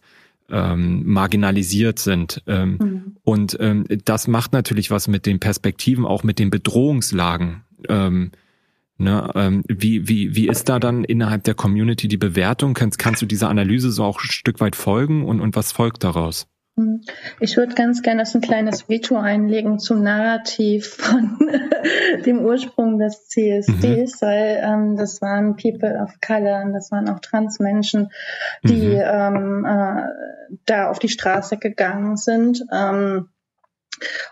ähm, marginalisiert sind. Ähm, mhm. Und ähm, das macht natürlich was mit den Perspektiven, auch mit den Bedrohungslagen. Ähm, ne, ähm, wie, wie, wie ist da dann innerhalb der Community die Bewertung? Kannst, kannst du dieser Analyse so auch ein Stück weit folgen und, und was folgt daraus? Ich würde ganz gerne ein kleines Veto einlegen zum Narrativ von <laughs> dem Ursprung des CSDs, mhm. weil ähm, das waren People of Color und das waren auch Transmenschen, die mhm. ähm, äh, da auf die Straße gegangen sind. Ähm,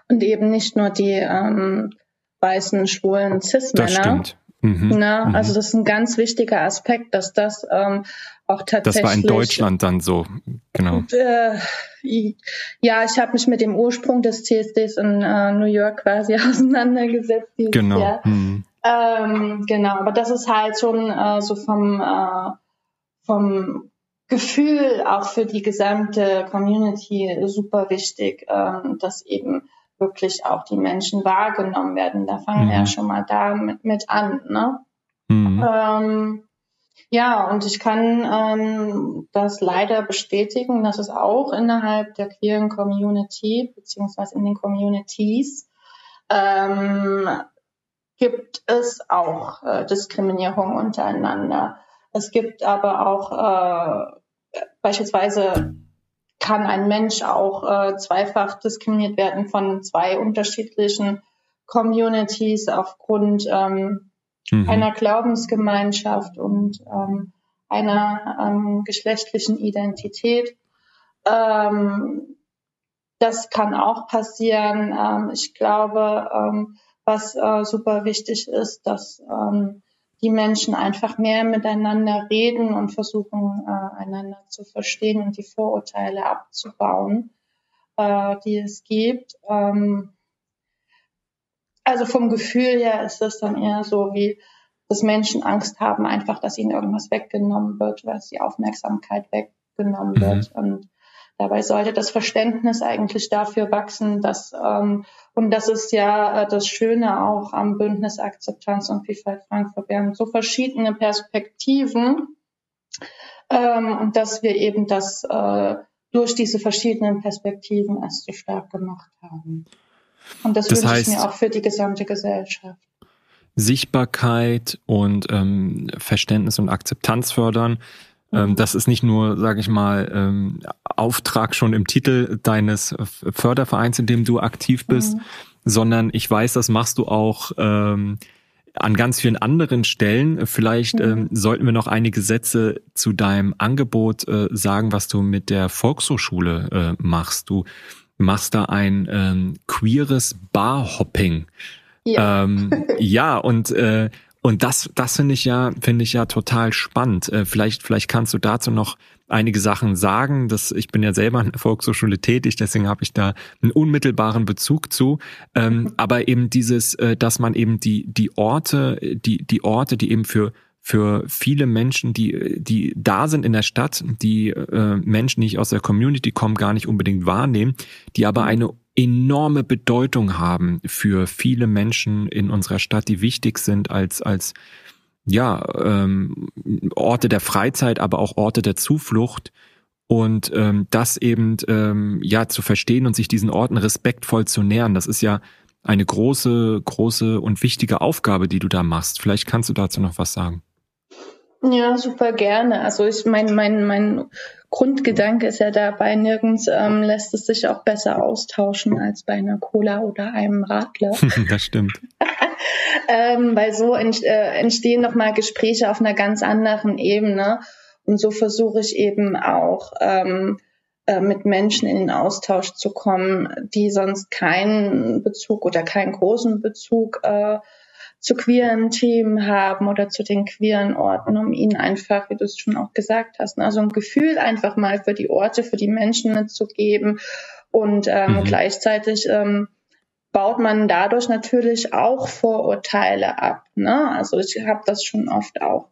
und eben nicht nur die ähm, weißen, schwulen Cis-Männer. Das stimmt. Mhm. Na, mhm. Also das ist ein ganz wichtiger Aspekt, dass das ähm, auch tatsächlich. Das war in Deutschland dann so, genau. Äh, ja, ich habe mich mit dem Ursprung des CSDs in äh, New York quasi <laughs> auseinandergesetzt genau. Mhm. Ähm, genau, aber das ist halt schon äh, so vom äh, vom Gefühl auch für die gesamte Community super wichtig, ähm, dass eben wirklich auch die Menschen wahrgenommen werden. Da fangen mhm. wir ja mhm. schon mal da mit, mit an. Ne? Mhm. Ähm, ja, und ich kann ähm, das leider bestätigen, dass es auch innerhalb der queeren Community beziehungsweise in den Communities ähm, gibt es auch äh, Diskriminierung untereinander. Es gibt aber auch äh, beispielsweise kann ein Mensch auch äh, zweifach diskriminiert werden von zwei unterschiedlichen Communities aufgrund ähm, mhm. einer Glaubensgemeinschaft und ähm, einer ähm, geschlechtlichen Identität. Ähm, das kann auch passieren. Ähm, ich glaube, ähm, was äh, super wichtig ist, dass ähm, die Menschen einfach mehr miteinander reden und versuchen, äh, einander zu verstehen und die Vorurteile abzubauen, äh, die es gibt. Ähm, also vom Gefühl her ist das dann eher so wie, dass Menschen Angst haben, einfach, dass ihnen irgendwas weggenommen wird, weil die Aufmerksamkeit weggenommen mhm. wird. Und Dabei sollte das Verständnis eigentlich dafür wachsen, dass, ähm, und das ist ja äh, das Schöne auch am Bündnis Akzeptanz und Vielfalt Frankfurt. Wir haben so verschiedene Perspektiven ähm, und dass wir eben das äh, durch diese verschiedenen Perspektiven erst so stark gemacht haben. Und das, das wünsche ich mir auch für die gesamte Gesellschaft. Sichtbarkeit und ähm, Verständnis und Akzeptanz fördern ähm, das ist nicht nur, sage ich mal, ähm, Auftrag schon im Titel deines Fördervereins, in dem du aktiv bist, mhm. sondern ich weiß, das machst du auch ähm, an ganz vielen anderen Stellen. Vielleicht mhm. ähm, sollten wir noch einige Sätze zu deinem Angebot äh, sagen, was du mit der Volkshochschule äh, machst. Du machst da ein ähm, queeres Barhopping. Ja, ähm, <laughs> ja und äh, und das, das finde ich ja, finde ich ja total spannend. Äh, vielleicht, vielleicht kannst du dazu noch einige Sachen sagen. Das, ich bin ja selber an der Volkshochschule tätig, deswegen habe ich da einen unmittelbaren Bezug zu. Ähm, aber eben dieses, äh, dass man eben die, die Orte, die, die Orte, die eben für für viele Menschen, die, die da sind in der Stadt, die äh, Menschen, die nicht aus der Community kommen, gar nicht unbedingt wahrnehmen, die aber eine enorme Bedeutung haben für viele Menschen in unserer Stadt, die wichtig sind als als ja ähm, Orte der Freizeit, aber auch Orte der Zuflucht und ähm, das eben ähm, ja zu verstehen und sich diesen Orten respektvoll zu nähern. Das ist ja eine große große und wichtige Aufgabe, die du da machst. Vielleicht kannst du dazu noch was sagen. Ja, super gerne. Also ich mein mein mein Grundgedanke ist ja dabei, nirgends ähm, lässt es sich auch besser austauschen als bei einer Cola oder einem Radler. <laughs> das stimmt. <laughs> ähm, weil so ent, äh, entstehen nochmal Gespräche auf einer ganz anderen Ebene. Und so versuche ich eben auch ähm, äh, mit Menschen in den Austausch zu kommen, die sonst keinen Bezug oder keinen großen Bezug äh, zu queeren Themen haben oder zu den queeren Orten, um ihnen einfach, wie du es schon auch gesagt hast, also ein Gefühl einfach mal für die Orte, für die Menschen mitzugeben und ähm, mhm. gleichzeitig ähm, baut man dadurch natürlich auch Vorurteile ab. Ne? Also ich habe das schon oft auch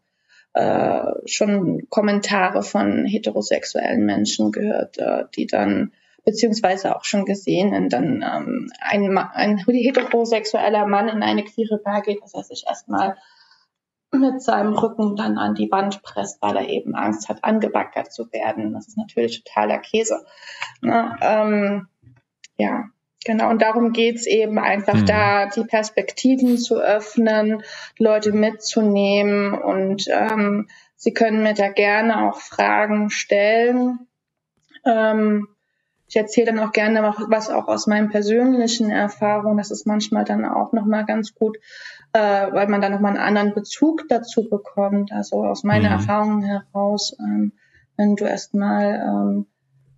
äh, schon Kommentare von heterosexuellen Menschen gehört, äh, die dann beziehungsweise auch schon gesehen, wenn dann ähm, ein, ein heterosexueller Mann in eine queere Bar geht, dass er sich erstmal mit seinem Rücken dann an die Wand presst, weil er eben Angst hat, angebackert zu werden. Das ist natürlich totaler Käse. Ne? Ähm, ja, genau. Und darum geht's eben einfach mhm. da, die Perspektiven zu öffnen, Leute mitzunehmen und ähm, sie können mir da gerne auch Fragen stellen. Ähm, ich erzähle dann auch gerne was auch aus meinen persönlichen Erfahrungen. Das ist manchmal dann auch nochmal ganz gut, äh, weil man dann nochmal einen anderen Bezug dazu bekommt. Also aus meiner mhm. Erfahrung heraus, ähm, wenn du erstmal ähm,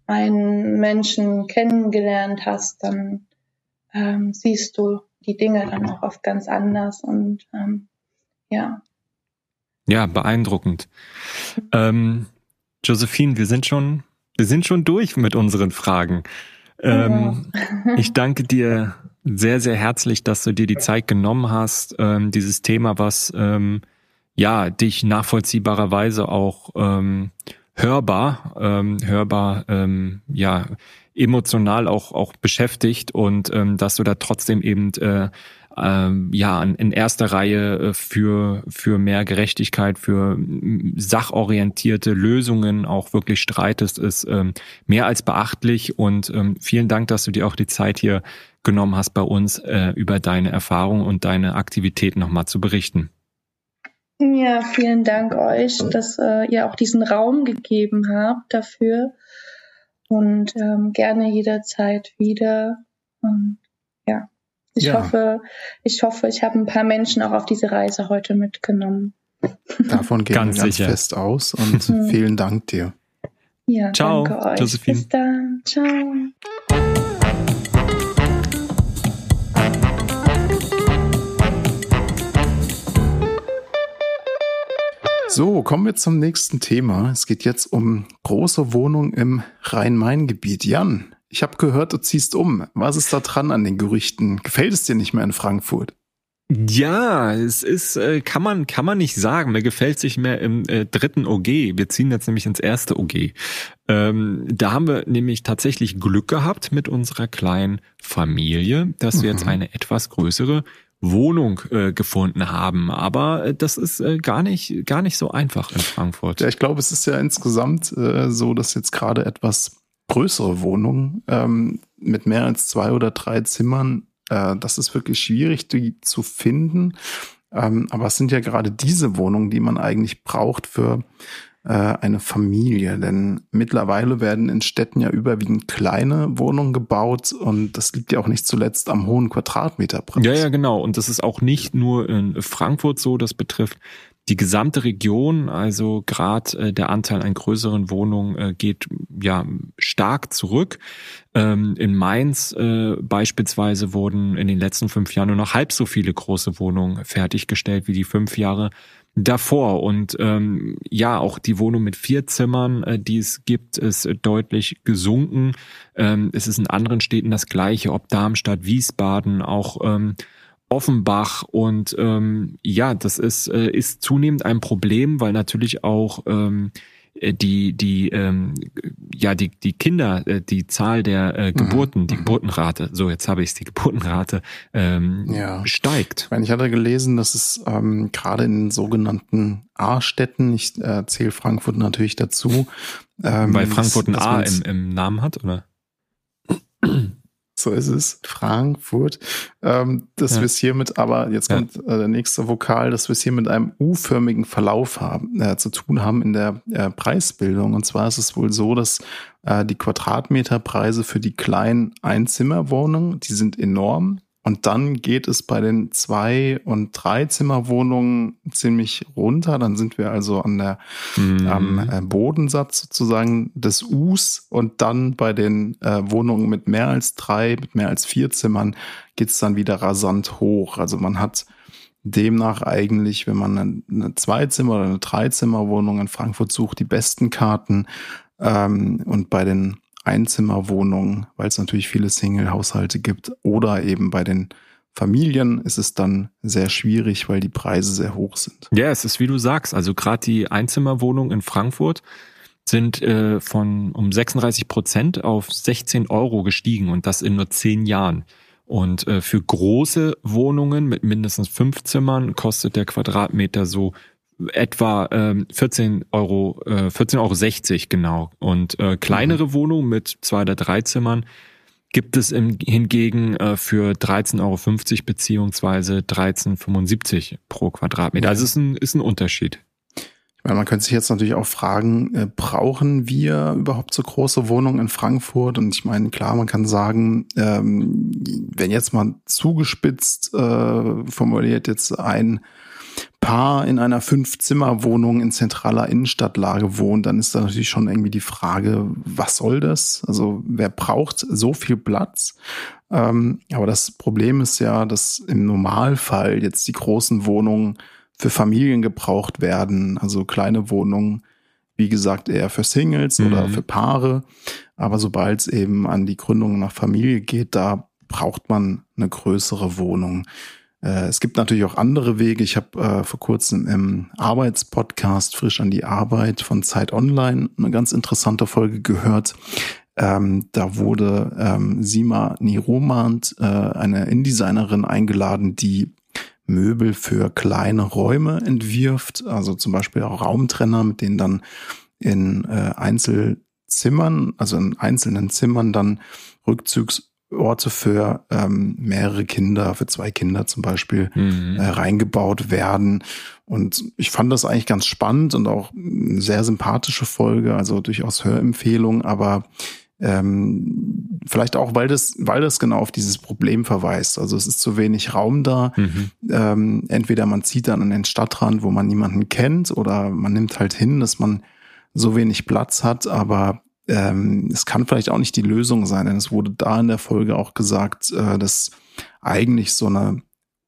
einen Menschen kennengelernt hast, dann ähm, siehst du die Dinge dann auch oft ganz anders und ähm, ja. Ja, beeindruckend. Ähm, Josephine, wir sind schon, wir sind schon durch mit unseren Fragen. Ähm, ja. <laughs> ich danke dir sehr, sehr herzlich, dass du dir die Zeit genommen hast, ähm, dieses Thema, was ähm, ja dich nachvollziehbarerweise auch ähm, hörbar, ähm, hörbar, ähm, ja emotional auch auch beschäftigt und dass du da trotzdem eben äh, ähm, ja in erster Reihe äh, für für mehr Gerechtigkeit, für sachorientierte Lösungen auch wirklich streitest, ist ähm, mehr als beachtlich und ähm, vielen Dank, dass du dir auch die Zeit hier genommen hast, bei uns äh, über deine Erfahrungen und deine Aktivitäten nochmal zu berichten. Ja, vielen Dank euch, dass äh, ihr auch diesen Raum gegeben habt dafür und ähm, gerne jederzeit wieder. Ja, ich ja. hoffe, ich hoffe, ich habe ein paar Menschen auch auf diese Reise heute mitgenommen. Davon gehen ganz wir ganz sicher. fest aus und mhm. <laughs> vielen Dank dir. Ja, Ciao, danke euch. Josephine. Bis dann. Ciao. So, kommen wir zum nächsten Thema. Es geht jetzt um große Wohnungen im Rhein-Main-Gebiet. Jan, ich habe gehört, du ziehst um. Was ist da dran an den Gerüchten? Gefällt es dir nicht mehr in Frankfurt? Ja, es ist, äh, kann man, kann man nicht sagen. Mir gefällt sich mehr im äh, dritten OG. Wir ziehen jetzt nämlich ins erste OG. Ähm, da haben wir nämlich tatsächlich Glück gehabt mit unserer kleinen Familie, dass wir jetzt mhm. eine etwas größere Wohnung äh, gefunden haben. Aber äh, das ist äh, gar nicht gar nicht so einfach in Frankfurt. Ja, ich glaube, es ist ja insgesamt äh, so, dass jetzt gerade etwas größere Wohnungen ähm, mit mehr als zwei oder drei Zimmern, äh, das ist wirklich schwierig, die zu finden. Ähm, aber es sind ja gerade diese Wohnungen, die man eigentlich braucht für äh, eine Familie. Denn mittlerweile werden in Städten ja überwiegend kleine Wohnungen gebaut und das liegt ja auch nicht zuletzt am hohen Quadratmeterpreis. Ja, ja, genau. Und das ist auch nicht nur in Frankfurt so, das betrifft die gesamte Region, also gerade äh, der Anteil an größeren Wohnungen äh, geht ja stark zurück. Ähm, in Mainz äh, beispielsweise wurden in den letzten fünf Jahren nur noch halb so viele große Wohnungen fertiggestellt wie die fünf Jahre davor. Und ähm, ja, auch die Wohnung mit vier Zimmern, äh, die es gibt, ist deutlich gesunken. Ähm, es ist in anderen Städten das gleiche, ob Darmstadt, Wiesbaden, auch ähm, Offenbach. Und ähm, ja, das ist, äh, ist zunehmend ein Problem, weil natürlich auch ähm, äh, die die ähm, ja die die Kinder äh, die Zahl der äh, mhm. Geburten mhm. die Geburtenrate so jetzt habe ich es die Geburtenrate ähm, ja. steigt. Ich, meine, ich hatte gelesen, dass es ähm, gerade in den sogenannten A-Städten ich äh, zähle Frankfurt natürlich dazu, ähm, weil Frankfurt ein A im, im Namen hat oder <clears throat> so ist es, Frankfurt, ähm, dass ja. wir es hier mit, aber jetzt kommt äh, der nächste Vokal, dass wir es hier mit einem U-förmigen Verlauf haben, äh, zu tun haben in der äh, Preisbildung. Und zwar ist es wohl so, dass äh, die Quadratmeterpreise für die kleinen Einzimmerwohnungen, die sind enorm. Und dann geht es bei den zwei und drei Zimmerwohnungen ziemlich runter. Dann sind wir also an der mhm. am äh, Bodensatz sozusagen des Us. Und dann bei den äh, Wohnungen mit mehr als drei, mit mehr als vier Zimmern geht es dann wieder rasant hoch. Also man hat demnach eigentlich, wenn man eine, eine Zweizimmer- oder eine Dreizimmerwohnung in Frankfurt sucht, die besten Karten. Ähm, und bei den Einzimmerwohnungen, weil es natürlich viele Single-Haushalte gibt, oder eben bei den Familien ist es dann sehr schwierig, weil die Preise sehr hoch sind. Ja, es ist wie du sagst, also gerade die Einzimmerwohnungen in Frankfurt sind äh, von um 36 Prozent auf 16 Euro gestiegen und das in nur zehn Jahren. Und äh, für große Wohnungen mit mindestens fünf Zimmern kostet der Quadratmeter so etwa ähm, 14 Euro, äh, 14,60 Euro 60, genau. Und äh, kleinere mhm. Wohnungen mit zwei oder drei Zimmern gibt es im, hingegen äh, für 13,50 Euro beziehungsweise 13,75 pro Quadratmeter. Also es ist ein, ist ein Unterschied. Meine, man könnte sich jetzt natürlich auch fragen, äh, brauchen wir überhaupt so große Wohnungen in Frankfurt? Und ich meine, klar, man kann sagen, ähm, wenn jetzt mal zugespitzt äh, formuliert jetzt ein Paar in einer Fünf-Zimmer-Wohnung in zentraler Innenstadtlage wohnt, dann ist da natürlich schon irgendwie die Frage, was soll das? Also wer braucht so viel Platz? Ähm, aber das Problem ist ja, dass im Normalfall jetzt die großen Wohnungen für Familien gebraucht werden, also kleine Wohnungen, wie gesagt, eher für Singles mhm. oder für Paare. Aber sobald es eben an die Gründung nach Familie geht, da braucht man eine größere Wohnung. Äh, es gibt natürlich auch andere Wege. Ich habe äh, vor kurzem im Arbeitspodcast Frisch an die Arbeit von Zeit Online eine ganz interessante Folge gehört. Ähm, da wurde ähm, Sima Niromand, äh, eine InDesignerin, eingeladen, die Möbel für kleine Räume entwirft, also zum Beispiel auch Raumtrenner, mit denen dann in äh, Einzelzimmern, also in einzelnen Zimmern dann Rückzugsorte für ähm, mehrere Kinder, für zwei Kinder zum Beispiel, mhm. äh, reingebaut werden. Und ich fand das eigentlich ganz spannend und auch eine sehr sympathische Folge, also durchaus Hörempfehlung, aber ähm, vielleicht auch, weil das, weil das genau auf dieses Problem verweist. Also es ist zu wenig Raum da. Mhm. Ähm, entweder man zieht dann an den Stadtrand, wo man niemanden kennt, oder man nimmt halt hin, dass man so wenig Platz hat, aber ähm, es kann vielleicht auch nicht die Lösung sein, denn es wurde da in der Folge auch gesagt, äh, dass eigentlich so eine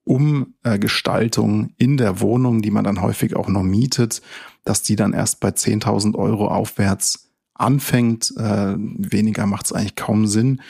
Umgestaltung in der Wohnung, die man dann häufig auch noch mietet, dass die dann erst bei 10.000 Euro aufwärts anfängt, äh, weniger macht es eigentlich kaum Sinn.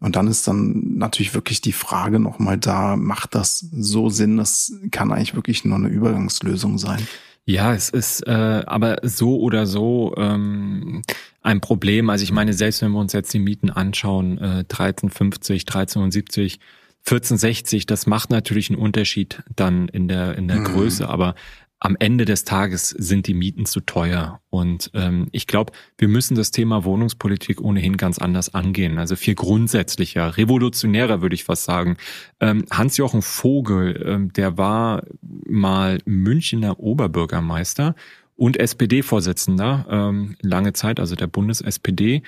Und dann ist dann natürlich wirklich die Frage nochmal da, macht das so Sinn? Das kann eigentlich wirklich nur eine Übergangslösung sein. Ja, es ist äh, aber so oder so ähm, ein Problem. Also ich meine, selbst wenn wir uns jetzt die Mieten anschauen, äh, 1350, 1370, 1460, das macht natürlich einen Unterschied dann in der in der mhm. Größe, aber am Ende des Tages sind die Mieten zu teuer. Und ähm, ich glaube, wir müssen das Thema Wohnungspolitik ohnehin ganz anders angehen. Also viel grundsätzlicher, revolutionärer würde ich fast sagen. Ähm, Hans-Jochen Vogel, ähm, der war mal Münchener Oberbürgermeister und SPD-Vorsitzender ähm, lange Zeit, also der Bundes-SPD.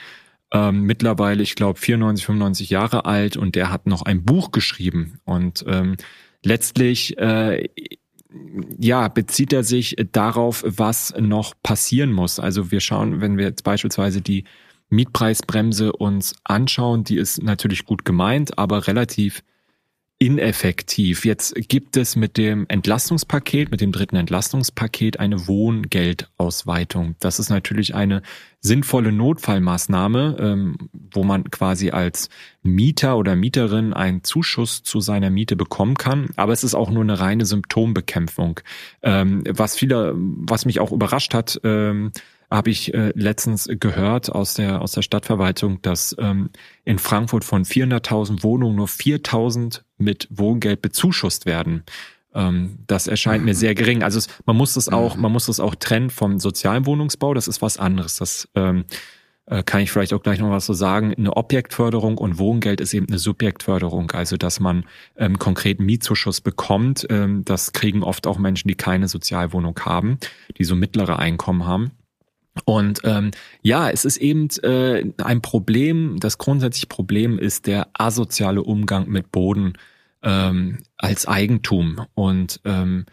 Ähm, mittlerweile, ich glaube, 94, 95 Jahre alt und der hat noch ein Buch geschrieben. Und ähm, letztlich äh, ja, bezieht er sich darauf, was noch passieren muss. Also wir schauen, wenn wir jetzt beispielsweise die Mietpreisbremse uns anschauen, die ist natürlich gut gemeint, aber relativ ineffektiv. Jetzt gibt es mit dem Entlastungspaket, mit dem dritten Entlastungspaket eine Wohngeldausweitung. Das ist natürlich eine sinnvolle Notfallmaßnahme, ähm, wo man quasi als Mieter oder Mieterin einen Zuschuss zu seiner Miete bekommen kann. Aber es ist auch nur eine reine Symptombekämpfung. Ähm, was viele, was mich auch überrascht hat, ähm, habe ich äh, letztens gehört aus der aus der Stadtverwaltung, dass ähm, in Frankfurt von 400.000 Wohnungen nur 4.000 mit Wohngeld bezuschusst werden. Ähm, das erscheint mir sehr gering. Also es, man muss das auch, man muss das auch trennen vom sozialen Wohnungsbau. Das ist was anderes. Das ähm, äh, kann ich vielleicht auch gleich noch was so sagen. Eine Objektförderung und Wohngeld ist eben eine Subjektförderung, also dass man ähm, konkreten Mietzuschuss bekommt. Ähm, das kriegen oft auch Menschen, die keine Sozialwohnung haben, die so mittlere Einkommen haben. Und ähm, ja, es ist eben äh, ein Problem, das grundsätzliche Problem ist der asoziale Umgang mit Boden ähm, als Eigentum. Und ähm,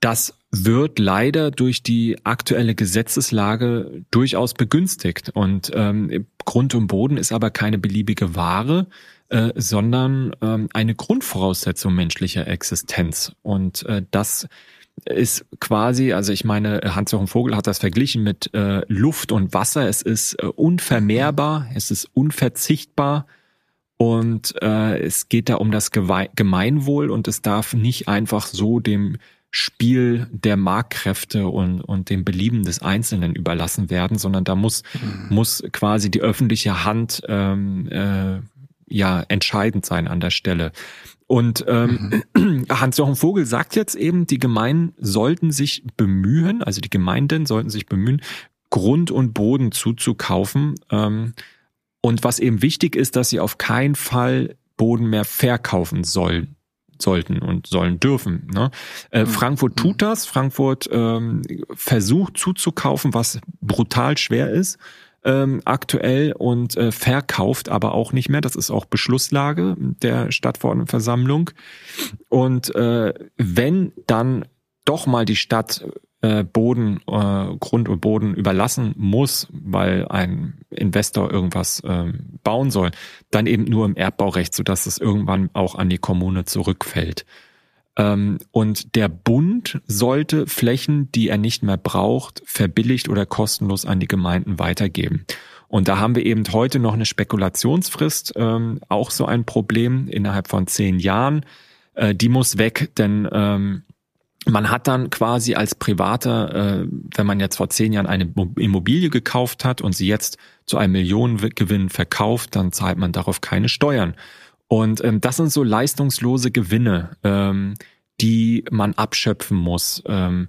das wird leider durch die aktuelle Gesetzeslage durchaus begünstigt. Und ähm, Grund und Boden ist aber keine beliebige Ware, äh, sondern ähm, eine Grundvoraussetzung menschlicher Existenz. Und äh, das ist quasi, also ich meine, Hans-Jochen Vogel hat das verglichen mit äh, Luft und Wasser. Es ist äh, unvermehrbar, es ist unverzichtbar und äh, es geht da um das Gemeinwohl und es darf nicht einfach so dem Spiel der Marktkräfte und, und dem Belieben des Einzelnen überlassen werden, sondern da muss, mhm. muss quasi die öffentliche Hand ähm, äh, ja entscheidend sein an der Stelle. Und ähm, mhm. <clears throat> Hans-Jochen Vogel sagt jetzt eben, die Gemeinden sollten sich bemühen, also die Gemeinden sollten sich bemühen, Grund und Boden zuzukaufen. Ähm, und was eben wichtig ist, dass sie auf keinen Fall Boden mehr verkaufen sollen sollten und sollen dürfen. Ne? Äh, mhm. Frankfurt tut mhm. das. Frankfurt ähm, versucht zuzukaufen, was brutal schwer ist ähm, aktuell und äh, verkauft aber auch nicht mehr. Das ist auch Beschlusslage der Stadtverordnetenversammlung. Und äh, wenn dann doch mal die Stadt äh, Boden, äh, Grund und Boden überlassen muss, weil ein Investor irgendwas äh, bauen soll, dann eben nur im Erbbaurecht, sodass es irgendwann auch an die Kommune zurückfällt. Ähm, und der Bund sollte Flächen, die er nicht mehr braucht, verbilligt oder kostenlos an die Gemeinden weitergeben. Und da haben wir eben heute noch eine Spekulationsfrist, ähm, auch so ein Problem innerhalb von zehn Jahren. Äh, die muss weg, denn ähm, man hat dann quasi als Privater, äh, wenn man jetzt vor zehn Jahren eine Immobilie gekauft hat und sie jetzt zu einem Millionengewinn verkauft, dann zahlt man darauf keine Steuern. Und ähm, das sind so leistungslose Gewinne, ähm, die man abschöpfen muss. Ähm,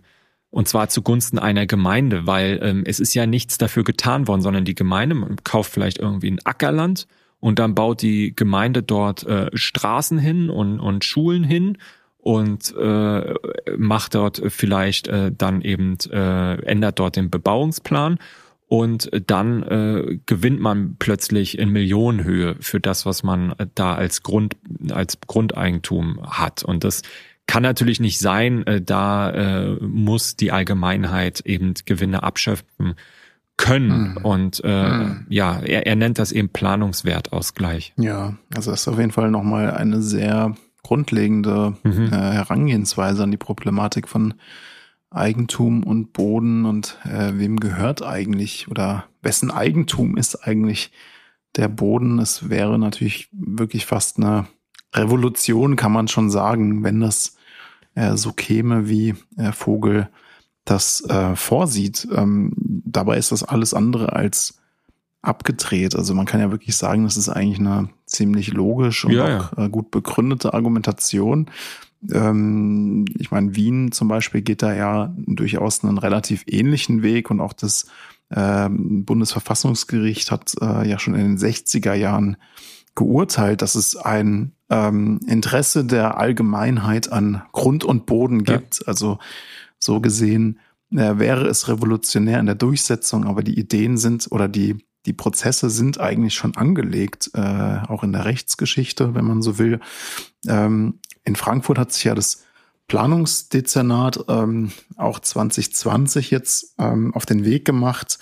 und zwar zugunsten einer Gemeinde, weil ähm, es ist ja nichts dafür getan worden, sondern die Gemeinde kauft vielleicht irgendwie ein Ackerland und dann baut die Gemeinde dort äh, Straßen hin und, und Schulen hin und äh, macht dort vielleicht äh, dann eben, äh, ändert dort den Bebauungsplan und dann äh, gewinnt man plötzlich in Millionenhöhe für das, was man da als Grund, als Grundeigentum hat. Und das kann natürlich nicht sein, äh, da äh, muss die Allgemeinheit eben Gewinne abschöpfen können. Mhm. Und äh, mhm. ja, er, er nennt das eben Planungswertausgleich. Ja, also das ist auf jeden Fall nochmal eine sehr grundlegende mhm. äh, Herangehensweise an die Problematik von Eigentum und Boden und äh, wem gehört eigentlich oder wessen Eigentum ist eigentlich der Boden. Es wäre natürlich wirklich fast eine Revolution, kann man schon sagen, wenn das äh, so käme, wie äh, Vogel das äh, vorsieht. Ähm, dabei ist das alles andere als abgedreht. Also man kann ja wirklich sagen, das ist eigentlich eine ziemlich logisch und ja, auch ja. Äh, gut begründete Argumentation. Ähm, ich meine, Wien zum Beispiel geht da ja durchaus einen relativ ähnlichen Weg und auch das ähm, Bundesverfassungsgericht hat äh, ja schon in den 60er Jahren geurteilt, dass es ein ähm, Interesse der Allgemeinheit an Grund und Boden gibt. Ja. Also so gesehen äh, wäre es revolutionär in der Durchsetzung, aber die Ideen sind oder die die Prozesse sind eigentlich schon angelegt, äh, auch in der Rechtsgeschichte, wenn man so will. Ähm, in Frankfurt hat sich ja das Planungsdezernat ähm, auch 2020 jetzt ähm, auf den Weg gemacht,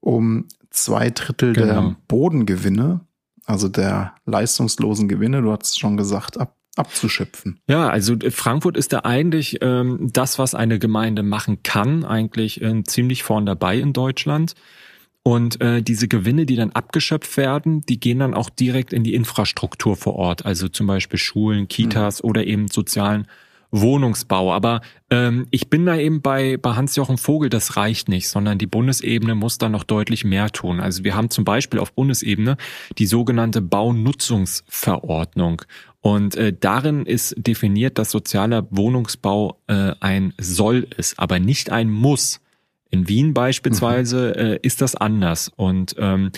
um zwei Drittel genau. der Bodengewinne, also der leistungslosen Gewinne, du hast es schon gesagt, ab, abzuschöpfen. Ja, also Frankfurt ist da eigentlich ähm, das, was eine Gemeinde machen kann, eigentlich äh, ziemlich vorn dabei in Deutschland. Und äh, diese Gewinne, die dann abgeschöpft werden, die gehen dann auch direkt in die Infrastruktur vor Ort, also zum Beispiel Schulen, Kitas mhm. oder eben sozialen Wohnungsbau. Aber ähm, ich bin da eben bei, bei Hans-Jochen Vogel, das reicht nicht, sondern die Bundesebene muss da noch deutlich mehr tun. Also wir haben zum Beispiel auf Bundesebene die sogenannte Baunutzungsverordnung. Und äh, darin ist definiert, dass sozialer Wohnungsbau äh, ein Soll ist, aber nicht ein Muss. In Wien beispielsweise mhm. äh, ist das anders. Und ähm,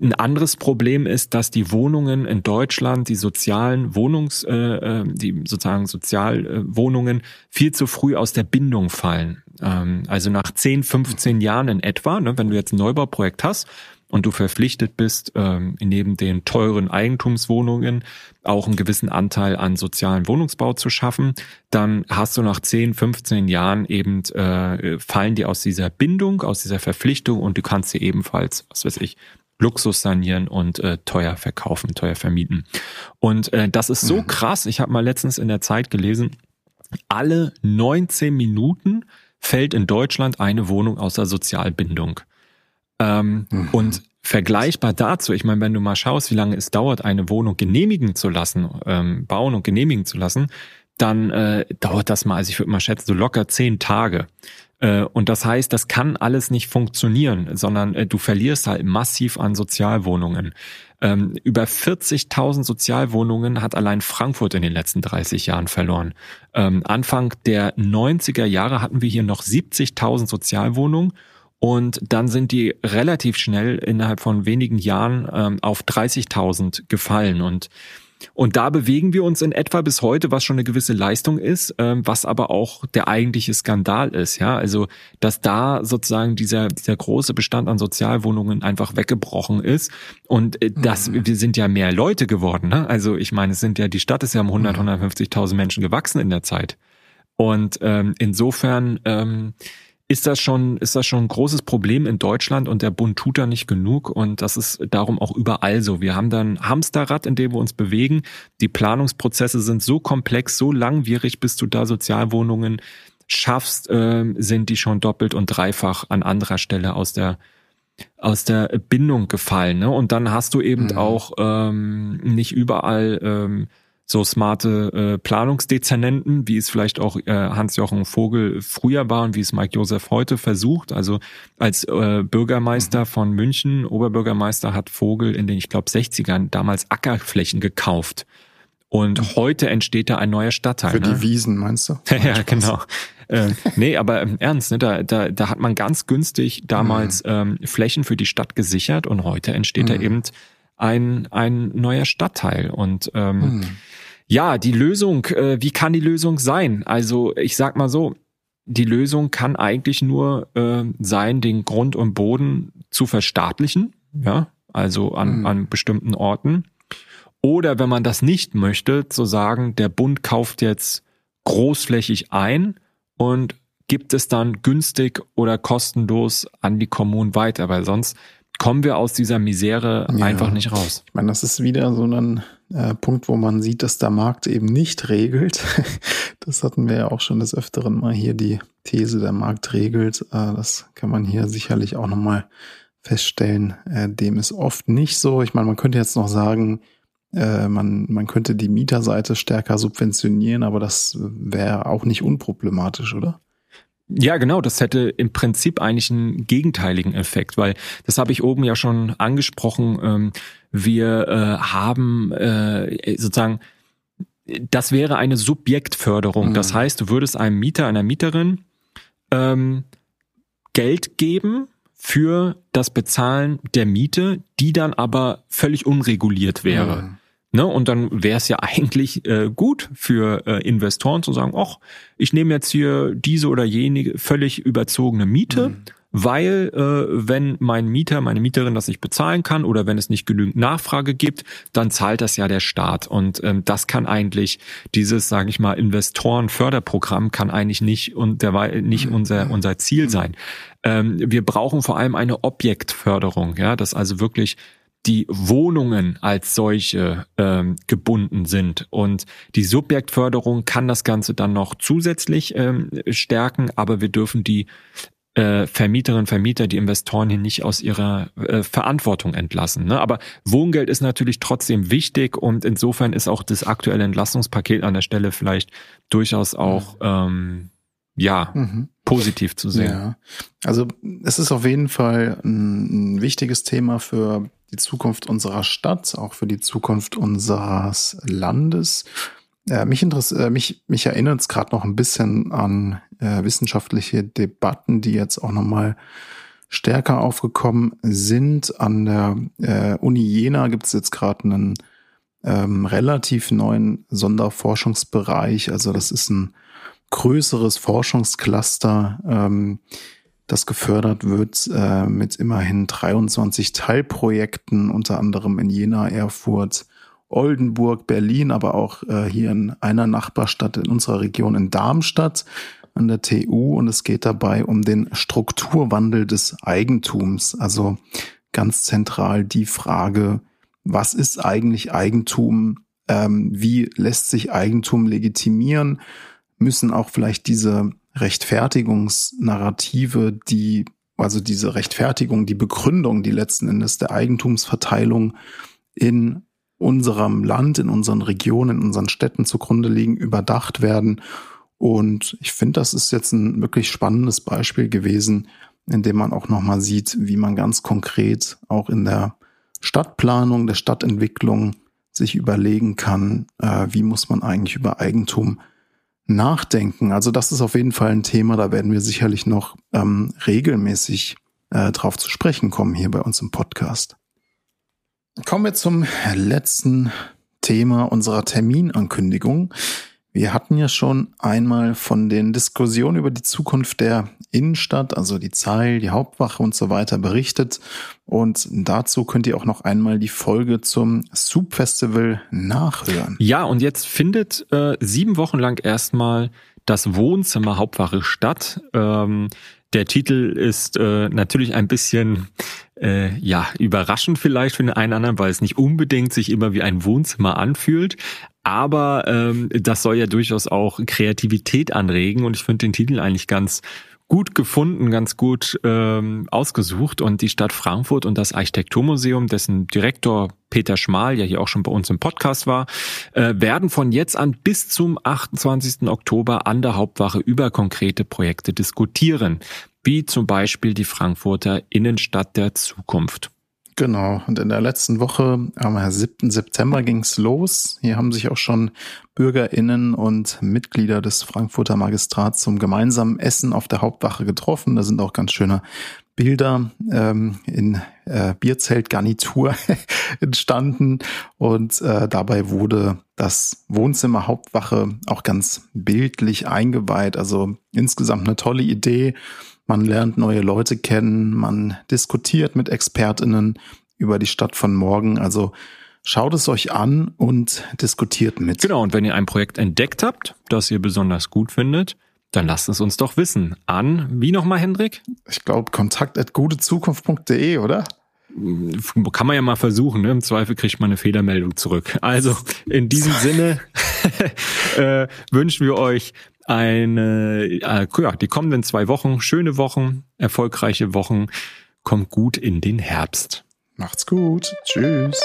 ein anderes Problem ist, dass die Wohnungen in Deutschland, die sozialen Wohnungs, äh, äh die sozusagen Sozialwohnungen viel zu früh aus der Bindung fallen. Ähm, also nach 10, 15 Jahren in etwa, ne, wenn du jetzt ein Neubauprojekt hast, und du verpflichtet bist, ähm, neben den teuren Eigentumswohnungen auch einen gewissen Anteil an sozialen Wohnungsbau zu schaffen, dann hast du nach 10, 15 Jahren eben, äh, fallen die aus dieser Bindung, aus dieser Verpflichtung und du kannst sie ebenfalls, was weiß ich, Luxus sanieren und äh, teuer verkaufen, teuer vermieten. Und äh, das ist so mhm. krass. Ich habe mal letztens in der Zeit gelesen, alle 19 Minuten fällt in Deutschland eine Wohnung aus der Sozialbindung. Ähm, mhm. Und vergleichbar dazu, ich meine, wenn du mal schaust, wie lange es dauert, eine Wohnung genehmigen zu lassen, ähm, bauen und genehmigen zu lassen, dann äh, dauert das mal, also ich würde mal schätzen, so locker zehn Tage. Äh, und das heißt, das kann alles nicht funktionieren, sondern äh, du verlierst halt massiv an Sozialwohnungen. Ähm, über 40.000 Sozialwohnungen hat allein Frankfurt in den letzten 30 Jahren verloren. Ähm, Anfang der 90er Jahre hatten wir hier noch 70.000 Sozialwohnungen und dann sind die relativ schnell innerhalb von wenigen Jahren ähm, auf 30.000 gefallen. Und, und da bewegen wir uns in etwa bis heute, was schon eine gewisse Leistung ist, ähm, was aber auch der eigentliche Skandal ist. Ja, also, dass da sozusagen dieser, dieser große Bestand an Sozialwohnungen einfach weggebrochen ist. Und äh, das, mhm. wir sind ja mehr Leute geworden. Ne? Also, ich meine, es sind ja, die Stadt ist ja um 100, 150.000 mhm. Menschen gewachsen in der Zeit. Und ähm, insofern ähm, ist das schon, ist das schon ein großes Problem in Deutschland und der Bund tut da nicht genug und das ist darum auch überall so. Wir haben dann Hamsterrad, in dem wir uns bewegen. Die Planungsprozesse sind so komplex, so langwierig, bis du da Sozialwohnungen schaffst, äh, sind die schon doppelt und dreifach an anderer Stelle aus der aus der Bindung gefallen. Ne? Und dann hast du eben mhm. auch ähm, nicht überall ähm, so smarte äh, Planungsdezernenten, wie es vielleicht auch äh, Hans-Jochen Vogel früher war und wie es Mike Josef heute versucht. Also als äh, Bürgermeister mhm. von München, Oberbürgermeister, hat Vogel in den, ich glaube, 60ern damals Ackerflächen gekauft. Und mhm. heute entsteht da ein neuer Stadtteil. Für ne? die Wiesen, meinst du? <laughs> ja, genau. äh, nee, aber im Ernst, ne, da, da, da hat man ganz günstig damals mhm. ähm, Flächen für die Stadt gesichert und heute entsteht mhm. da eben ein, ein neuer Stadtteil. Und ähm, mhm. Ja, die Lösung, äh, wie kann die Lösung sein? Also ich sag mal so, die Lösung kann eigentlich nur äh, sein, den Grund und Boden zu verstaatlichen, ja, also an, mhm. an bestimmten Orten. Oder wenn man das nicht möchte, zu sagen, der Bund kauft jetzt großflächig ein und gibt es dann günstig oder kostenlos an die Kommunen weiter, weil sonst kommen wir aus dieser Misere ja. einfach nicht raus. Ich meine, das ist wieder so ein äh, Punkt, wo man sieht, dass der Markt eben nicht regelt. <laughs> das hatten wir ja auch schon des Öfteren mal hier, die These, der Markt regelt. Äh, das kann man hier sicherlich auch nochmal feststellen. Äh, dem ist oft nicht so. Ich meine, man könnte jetzt noch sagen, man, man könnte die Mieterseite stärker subventionieren, aber das wäre auch nicht unproblematisch, oder? Ja, genau, das hätte im Prinzip eigentlich einen gegenteiligen Effekt, weil das habe ich oben ja schon angesprochen. Ähm, wir äh, haben äh, sozusagen, das wäre eine Subjektförderung. Mhm. Das heißt, du würdest einem Mieter, einer Mieterin ähm, Geld geben für das Bezahlen der Miete, die dann aber völlig unreguliert wäre. Mhm. Ne? Und dann wäre es ja <laughs> eigentlich äh, gut für äh, Investoren zu sagen, ach, ich nehme jetzt hier diese oder jene völlig überzogene Miete, mhm. Weil äh, wenn mein Mieter, meine Mieterin das nicht bezahlen kann oder wenn es nicht genügend Nachfrage gibt, dann zahlt das ja der Staat. Und ähm, das kann eigentlich dieses, sage ich mal, Investorenförderprogramm kann eigentlich nicht und der nicht mhm. unser unser Ziel mhm. sein. Ähm, wir brauchen vor allem eine Objektförderung, ja, dass also wirklich die Wohnungen als solche ähm, gebunden sind. Und die Subjektförderung kann das Ganze dann noch zusätzlich ähm, stärken, aber wir dürfen die äh, Vermieterinnen, Vermieter, die Investoren hier nicht aus ihrer äh, Verantwortung entlassen. Ne? Aber Wohngeld ist natürlich trotzdem wichtig und insofern ist auch das aktuelle Entlastungspaket an der Stelle vielleicht durchaus auch ähm, ja mhm. positiv zu sehen. Ja. Also es ist auf jeden Fall ein, ein wichtiges Thema für die Zukunft unserer Stadt, auch für die Zukunft unseres Landes. Äh, mich, äh, mich, mich erinnert es gerade noch ein bisschen an äh, wissenschaftliche Debatten, die jetzt auch nochmal stärker aufgekommen sind. An der äh, Uni Jena gibt es jetzt gerade einen ähm, relativ neuen Sonderforschungsbereich. Also das ist ein größeres Forschungscluster, ähm, das gefördert wird äh, mit immerhin 23 Teilprojekten, unter anderem in Jena, Erfurt, Oldenburg, Berlin, aber auch äh, hier in einer Nachbarstadt in unserer Region in Darmstadt an der TU. Und es geht dabei um den Strukturwandel des Eigentums. Also ganz zentral die Frage, was ist eigentlich Eigentum? Ähm, wie lässt sich Eigentum legitimieren? Müssen auch vielleicht diese Rechtfertigungsnarrative, die, also diese Rechtfertigung, die Begründung, die letzten Endes der Eigentumsverteilung in unserem Land, in unseren Regionen, in unseren Städten zugrunde liegen, überdacht werden. Und ich finde, das ist jetzt ein wirklich spannendes Beispiel gewesen, in dem man auch nochmal sieht, wie man ganz konkret auch in der Stadtplanung, der Stadtentwicklung sich überlegen kann, äh, wie muss man eigentlich über Eigentum nachdenken. Also das ist auf jeden Fall ein Thema, da werden wir sicherlich noch ähm, regelmäßig äh, drauf zu sprechen kommen hier bei uns im Podcast. Kommen wir zum letzten Thema unserer Terminankündigung. Wir hatten ja schon einmal von den Diskussionen über die Zukunft der Innenstadt, also die Zeil, die Hauptwache und so weiter berichtet. Und dazu könnt ihr auch noch einmal die Folge zum Soup Festival nachhören. Ja, und jetzt findet äh, sieben Wochen lang erstmal das Wohnzimmer Hauptwache Stadt. Ähm, der Titel ist äh, natürlich ein bisschen äh, ja überraschend vielleicht für den einen anderen, weil es nicht unbedingt sich immer wie ein Wohnzimmer anfühlt. Aber ähm, das soll ja durchaus auch Kreativität anregen und ich finde den Titel eigentlich ganz gut gefunden, ganz gut ähm, ausgesucht und die Stadt Frankfurt und das Architekturmuseum, dessen Direktor Peter Schmal ja hier auch schon bei uns im Podcast war, äh, werden von jetzt an bis zum 28. Oktober an der Hauptwache über konkrete Projekte diskutieren, wie zum Beispiel die Frankfurter Innenstadt der Zukunft. Genau, und in der letzten Woche, am 7. September ging's los. Hier haben sich auch schon BürgerInnen und Mitglieder des Frankfurter Magistrats zum gemeinsamen Essen auf der Hauptwache getroffen. Da sind auch ganz schöne Bilder ähm, in äh, Bierzeltgarnitur <laughs> entstanden und äh, dabei wurde das Wohnzimmer Hauptwache auch ganz bildlich eingeweiht. Also insgesamt eine tolle Idee man lernt neue Leute kennen, man diskutiert mit Expertinnen über die Stadt von morgen. Also schaut es euch an und diskutiert mit. Genau, und wenn ihr ein Projekt entdeckt habt, das ihr besonders gut findet, dann lasst es uns doch wissen. An, wie nochmal, Hendrik? Ich glaube, kontakt at gutezukunft.de, oder? Kann man ja mal versuchen, ne? im Zweifel kriegt man eine Fehlermeldung zurück. Also in diesem <laughs> Sinne <laughs> äh, wünschen wir euch eine, äh, ja, die kommenden zwei Wochen, schöne Wochen, erfolgreiche Wochen. Kommt gut in den Herbst. Macht's gut. Tschüss.